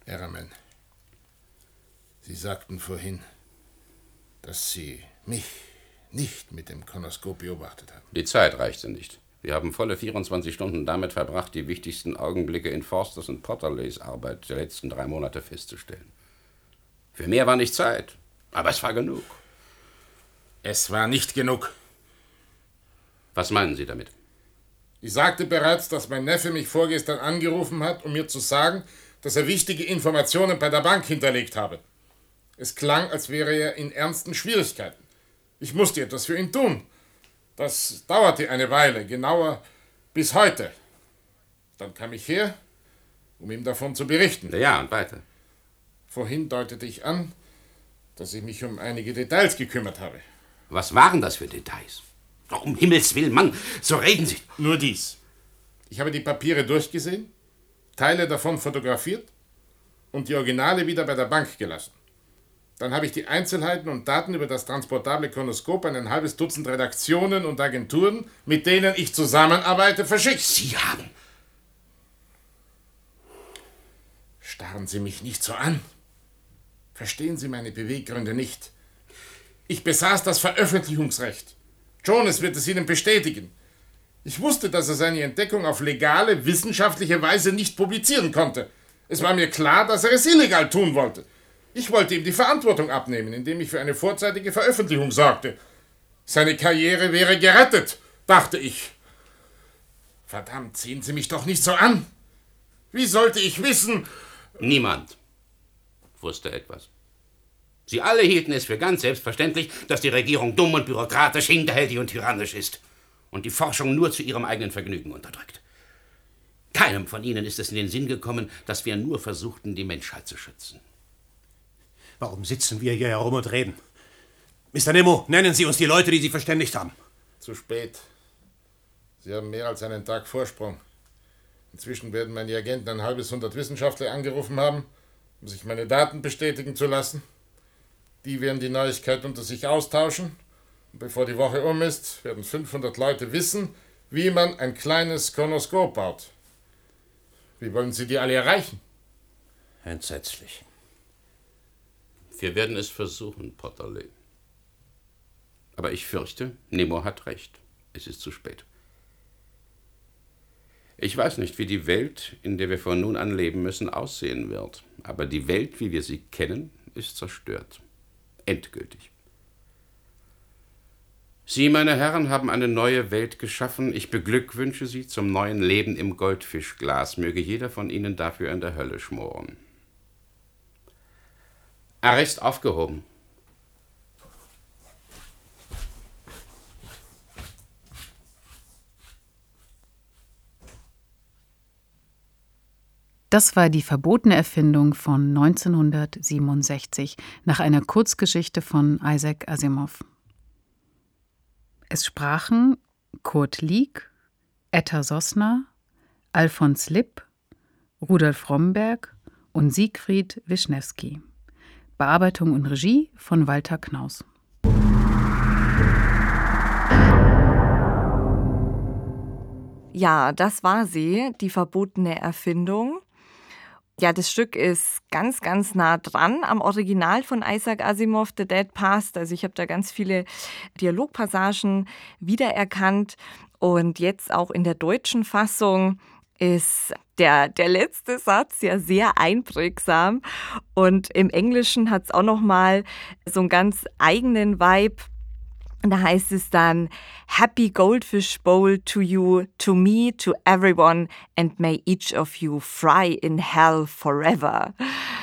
Erraman, Sie sagten vorhin, dass Sie mich nicht mit dem Konoskop beobachtet haben. Die Zeit reichte nicht. Wir haben volle 24 Stunden damit verbracht, die wichtigsten Augenblicke in Forsters und Potterleys Arbeit der letzten drei Monate festzustellen. Für mehr war nicht Zeit, aber es war genug. Es war nicht genug. Was meinen Sie damit? Ich sagte bereits, dass mein Neffe mich vorgestern angerufen hat, um mir zu sagen, dass er wichtige Informationen bei der Bank hinterlegt habe. Es klang, als wäre er in ernsten Schwierigkeiten. Ich musste etwas für ihn tun. Das dauerte eine Weile, genauer bis heute. Dann kam ich her, um ihm davon zu berichten. Ja, und weiter. Vorhin deutete ich an, dass ich mich um einige Details gekümmert habe. Was waren das für Details? Oh, um Himmels Willen, Mann, so reden Sie. Nur dies. Ich habe die Papiere durchgesehen, Teile davon fotografiert und die Originale wieder bei der Bank gelassen. Dann habe ich die Einzelheiten und Daten über das transportable Konoskop an ein halbes Dutzend Redaktionen und Agenturen, mit denen ich zusammenarbeite, verschickt. Sie haben. Starren Sie mich nicht so an. Verstehen Sie meine Beweggründe nicht. Ich besaß das Veröffentlichungsrecht. Jonas wird es Ihnen bestätigen. Ich wusste, dass er seine Entdeckung auf legale, wissenschaftliche Weise nicht publizieren konnte. Es war mir klar, dass er es illegal tun wollte. Ich wollte ihm die Verantwortung abnehmen, indem ich für eine vorzeitige Veröffentlichung sorgte. Seine Karriere wäre gerettet, dachte ich. Verdammt, sehen Sie mich doch nicht so an. Wie sollte ich wissen? Niemand wusste etwas. Sie alle hielten es für ganz selbstverständlich, dass die Regierung dumm und bürokratisch, hinterhältig und tyrannisch ist und die Forschung nur zu ihrem eigenen Vergnügen unterdrückt. Keinem von ihnen ist es in den Sinn gekommen, dass wir nur versuchten, die Menschheit zu schützen. Warum sitzen wir hier herum und reden? Mr. Nemo, nennen Sie uns die Leute, die Sie verständigt haben. Zu spät. Sie haben mehr als einen Tag Vorsprung. Inzwischen werden meine Agenten ein halbes Hundert Wissenschaftler angerufen haben, um sich meine Daten bestätigen zu lassen. Die werden die Neuigkeit unter sich austauschen. Und bevor die Woche um ist, werden 500 Leute wissen, wie man ein kleines Konoskop baut. Wie wollen Sie die alle erreichen? Entsetzlich. Wir werden es versuchen, Potterley. Aber ich fürchte, Nemo hat recht. Es ist zu spät. Ich weiß nicht, wie die Welt, in der wir von nun an leben müssen, aussehen wird. Aber die Welt, wie wir sie kennen, ist zerstört. Endgültig. Sie, meine Herren, haben eine neue Welt geschaffen. Ich beglückwünsche Sie zum neuen Leben im Goldfischglas. Möge jeder von Ihnen dafür in der Hölle schmoren. Arrest aufgehoben. Das war die verbotene Erfindung von 1967 nach einer Kurzgeschichte von Isaac Asimov. Es sprachen Kurt Lieck, Etta Sosna, Alfons Lipp, Rudolf Romberg und Siegfried Wischnewski. Bearbeitung und Regie von Walter Knaus. Ja, das war sie, die verbotene Erfindung. Ja, das Stück ist ganz, ganz nah dran am Original von Isaac Asimov, The Dead Past. Also ich habe da ganz viele Dialogpassagen wiedererkannt. Und jetzt auch in der deutschen Fassung ist der, der letzte Satz ja sehr einprägsam. Und im Englischen hat es auch noch mal so einen ganz eigenen Vibe. Und da heißt es dann, Happy Goldfish Bowl to you, to me, to everyone, and may each of you fry in hell forever.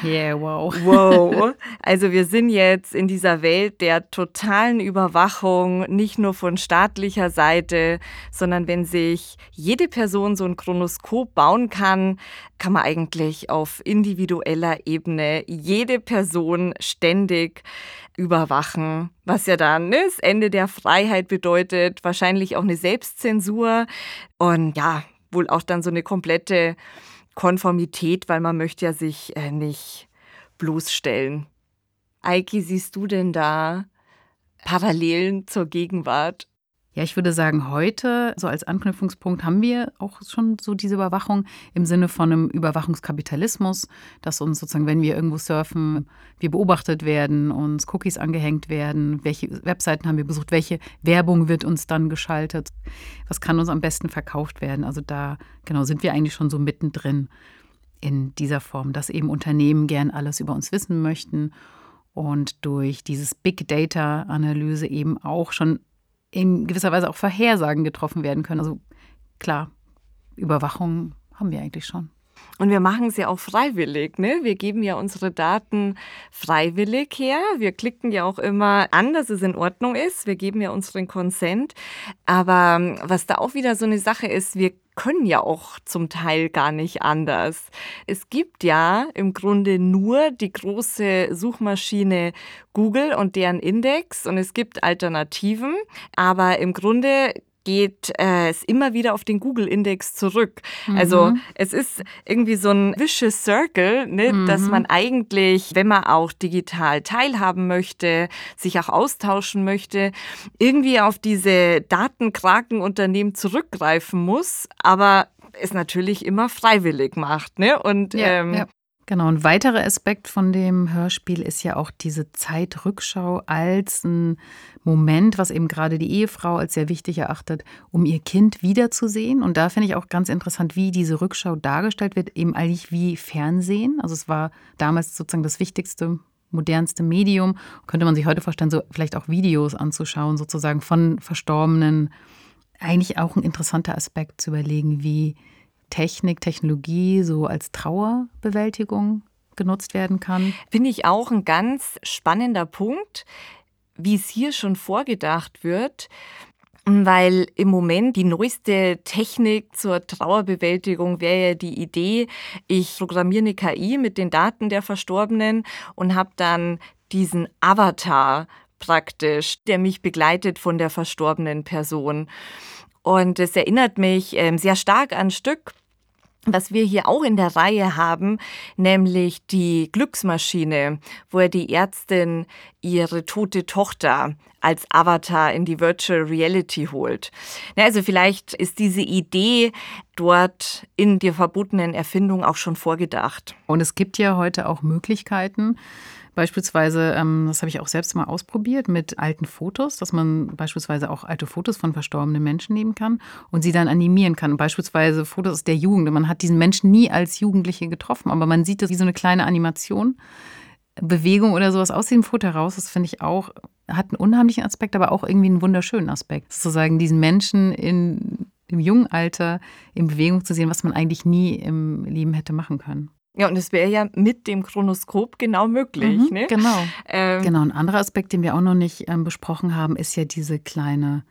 Yeah, wow. <laughs> Wow. Also wir sind jetzt in dieser Welt der totalen Überwachung, nicht nur von staatlicher Seite, sondern wenn sich jede Person so ein Chronoskop bauen kann, kann man eigentlich auf individueller Ebene jede Person ständig überwachen, was ja dann ne, das Ende der Freiheit bedeutet, wahrscheinlich auch eine Selbstzensur und ja, wohl auch dann so eine komplette Konformität, weil man möchte ja sich äh, nicht bloßstellen. Eiki, siehst du denn da Parallelen zur Gegenwart? Ja, ich würde sagen, heute, so als Anknüpfungspunkt, haben wir auch schon so diese Überwachung im Sinne von einem Überwachungskapitalismus, dass uns sozusagen, wenn wir irgendwo surfen, wir beobachtet werden, uns Cookies angehängt werden, welche Webseiten haben wir besucht, welche Werbung wird uns dann geschaltet, was kann uns am besten verkauft werden. Also da, genau, sind wir eigentlich schon so mittendrin in dieser Form, dass eben Unternehmen gern alles über uns wissen möchten und durch dieses Big Data-Analyse eben auch schon in gewisser Weise auch Vorhersagen getroffen werden können. Also klar, Überwachung haben wir eigentlich schon. Und wir machen es ja auch freiwillig. Ne? Wir geben ja unsere Daten freiwillig her. Wir klicken ja auch immer an, dass es in Ordnung ist. Wir geben ja unseren Consent. Aber ähm, was da auch wieder so eine Sache ist, wir können ja auch zum Teil gar nicht anders. Es gibt ja im Grunde nur die große Suchmaschine Google und deren Index und es gibt Alternativen, aber im Grunde geht äh, es immer wieder auf den Google-Index zurück. Mhm. Also es ist irgendwie so ein vicious circle, ne, mhm. dass man eigentlich, wenn man auch digital teilhaben möchte, sich auch austauschen möchte, irgendwie auf diese Datenkrakenunternehmen zurückgreifen muss, aber es natürlich immer freiwillig macht. Ne? Und ja, ähm, ja. Genau, ein weiterer Aspekt von dem Hörspiel ist ja auch diese Zeitrückschau als ein Moment, was eben gerade die Ehefrau als sehr wichtig erachtet, um ihr Kind wiederzusehen. Und da finde ich auch ganz interessant, wie diese Rückschau dargestellt wird, eben eigentlich wie Fernsehen. Also es war damals sozusagen das wichtigste modernste Medium. Könnte man sich heute vorstellen, so vielleicht auch Videos anzuschauen, sozusagen von Verstorbenen. Eigentlich auch ein interessanter Aspekt zu überlegen, wie Technik, Technologie so als Trauerbewältigung genutzt werden kann. Finde ich auch ein ganz spannender Punkt, wie es hier schon vorgedacht wird. Weil im Moment die neueste Technik zur Trauerbewältigung wäre ja die Idee, ich programmiere eine KI mit den Daten der Verstorbenen und habe dann diesen Avatar praktisch, der mich begleitet von der verstorbenen Person. Und es erinnert mich ähm, sehr stark an ein Stück, was wir hier auch in der Reihe haben, nämlich die Glücksmaschine, wo die Ärztin ihre tote Tochter als Avatar in die Virtual Reality holt. Also vielleicht ist diese Idee dort in der verbotenen Erfindung auch schon vorgedacht. Und es gibt ja heute auch Möglichkeiten, Beispielsweise, ähm, das habe ich auch selbst mal ausprobiert mit alten Fotos, dass man beispielsweise auch alte Fotos von verstorbenen Menschen nehmen kann und sie dann animieren kann. Beispielsweise Fotos aus der Jugend. Man hat diesen Menschen nie als Jugendliche getroffen, aber man sieht das wie so eine kleine Animation. Bewegung oder sowas aus dem Foto heraus, das finde ich auch, hat einen unheimlichen Aspekt, aber auch irgendwie einen wunderschönen Aspekt. Sozusagen diesen Menschen in, im jungen Alter in Bewegung zu sehen, was man eigentlich nie im Leben hätte machen können. Ja, und es wäre ja mit dem Chronoskop genau möglich. Mhm, ne? Genau. Ähm, genau. Ein anderer Aspekt, den wir auch noch nicht ähm, besprochen haben, ist ja diese kleine,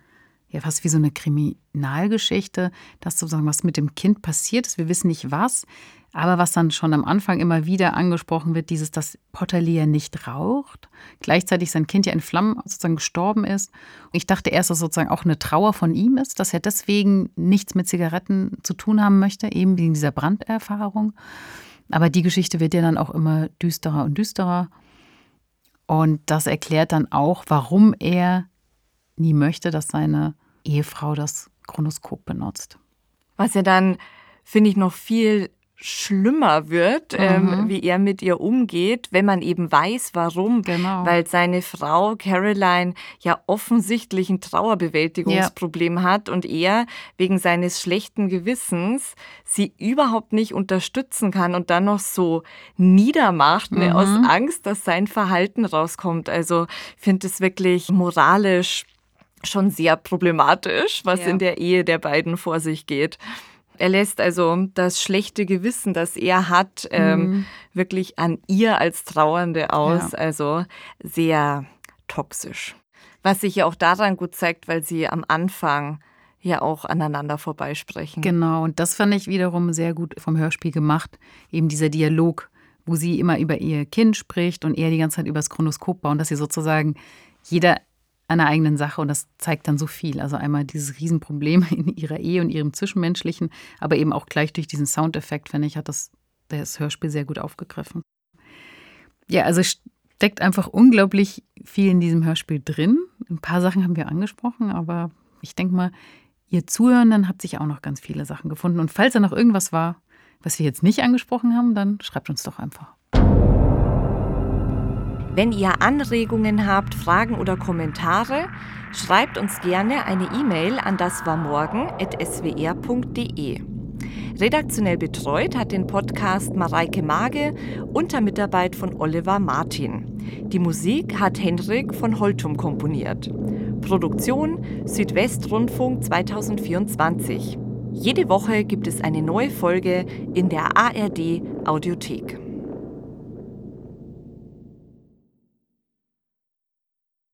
ja fast wie so eine Kriminalgeschichte, dass sozusagen was mit dem Kind passiert ist. Wir wissen nicht was, aber was dann schon am Anfang immer wieder angesprochen wird, dieses, dass Potterlier nicht raucht, gleichzeitig sein Kind ja in Flammen sozusagen gestorben ist. Ich dachte erst, dass sozusagen auch eine Trauer von ihm ist, dass er deswegen nichts mit Zigaretten zu tun haben möchte, eben wegen dieser Branderfahrung. Aber die Geschichte wird ja dann auch immer düsterer und düsterer. Und das erklärt dann auch, warum er nie möchte, dass seine Ehefrau das Chronoskop benutzt. Was ja dann, finde ich, noch viel schlimmer wird, ähm, Mhm. wie er mit ihr umgeht, wenn man eben weiß, warum. Genau. Weil seine Frau Caroline ja offensichtlich ein Trauerbewältigungsproblem hat und er wegen seines schlechten Gewissens sie überhaupt nicht unterstützen kann und dann noch so niedermacht, ne, Mhm. aus Angst, dass sein Verhalten rauskommt. Also ich finde es wirklich moralisch schon sehr problematisch, was Ja. in der Ehe der beiden vor sich geht. Er lässt also das schlechte Gewissen, das er hat, ähm, Mhm. wirklich an ihr als Trauernde aus. Ja. Also sehr toxisch. Was sich ja auch daran gut zeigt, weil sie am Anfang ja auch aneinander vorbeisprechen. Genau, und das fand ich wiederum sehr gut vom Hörspiel gemacht. Eben dieser Dialog, wo sie immer über ihr Kind spricht und er die ganze Zeit über das Chronoskop baut, dass sie sozusagen jeder einer eigenen Sache und das zeigt dann so viel. Also einmal dieses Riesenproblem <laughs> in ihrer Ehe und ihrem Zwischenmenschlichen, aber eben auch gleich durch diesen Soundeffekt, finde ich, hat das das Hörspiel sehr gut aufgegriffen. Ja, also steckt einfach unglaublich viel in diesem Hörspiel drin. Ein paar Sachen haben wir angesprochen, aber ich denke mal, ihr Zuhörenden habt sich auch noch ganz viele Sachen gefunden. Und falls da noch irgendwas war, was wir jetzt nicht angesprochen haben, dann schreibt uns doch einfach. Wenn ihr Anregungen habt, Fragen oder Kommentare, schreibt uns gerne eine E-Mail an daswarmorgen.swr.de. Redaktionell betreut hat den Podcast Mareike Mage unter Mitarbeit von Oliver Martin. Die Musik hat Henrik von Holtum komponiert. Produktion Südwestrundfunk 2024. Jede Woche gibt es eine neue Folge in der ARD Audiothek.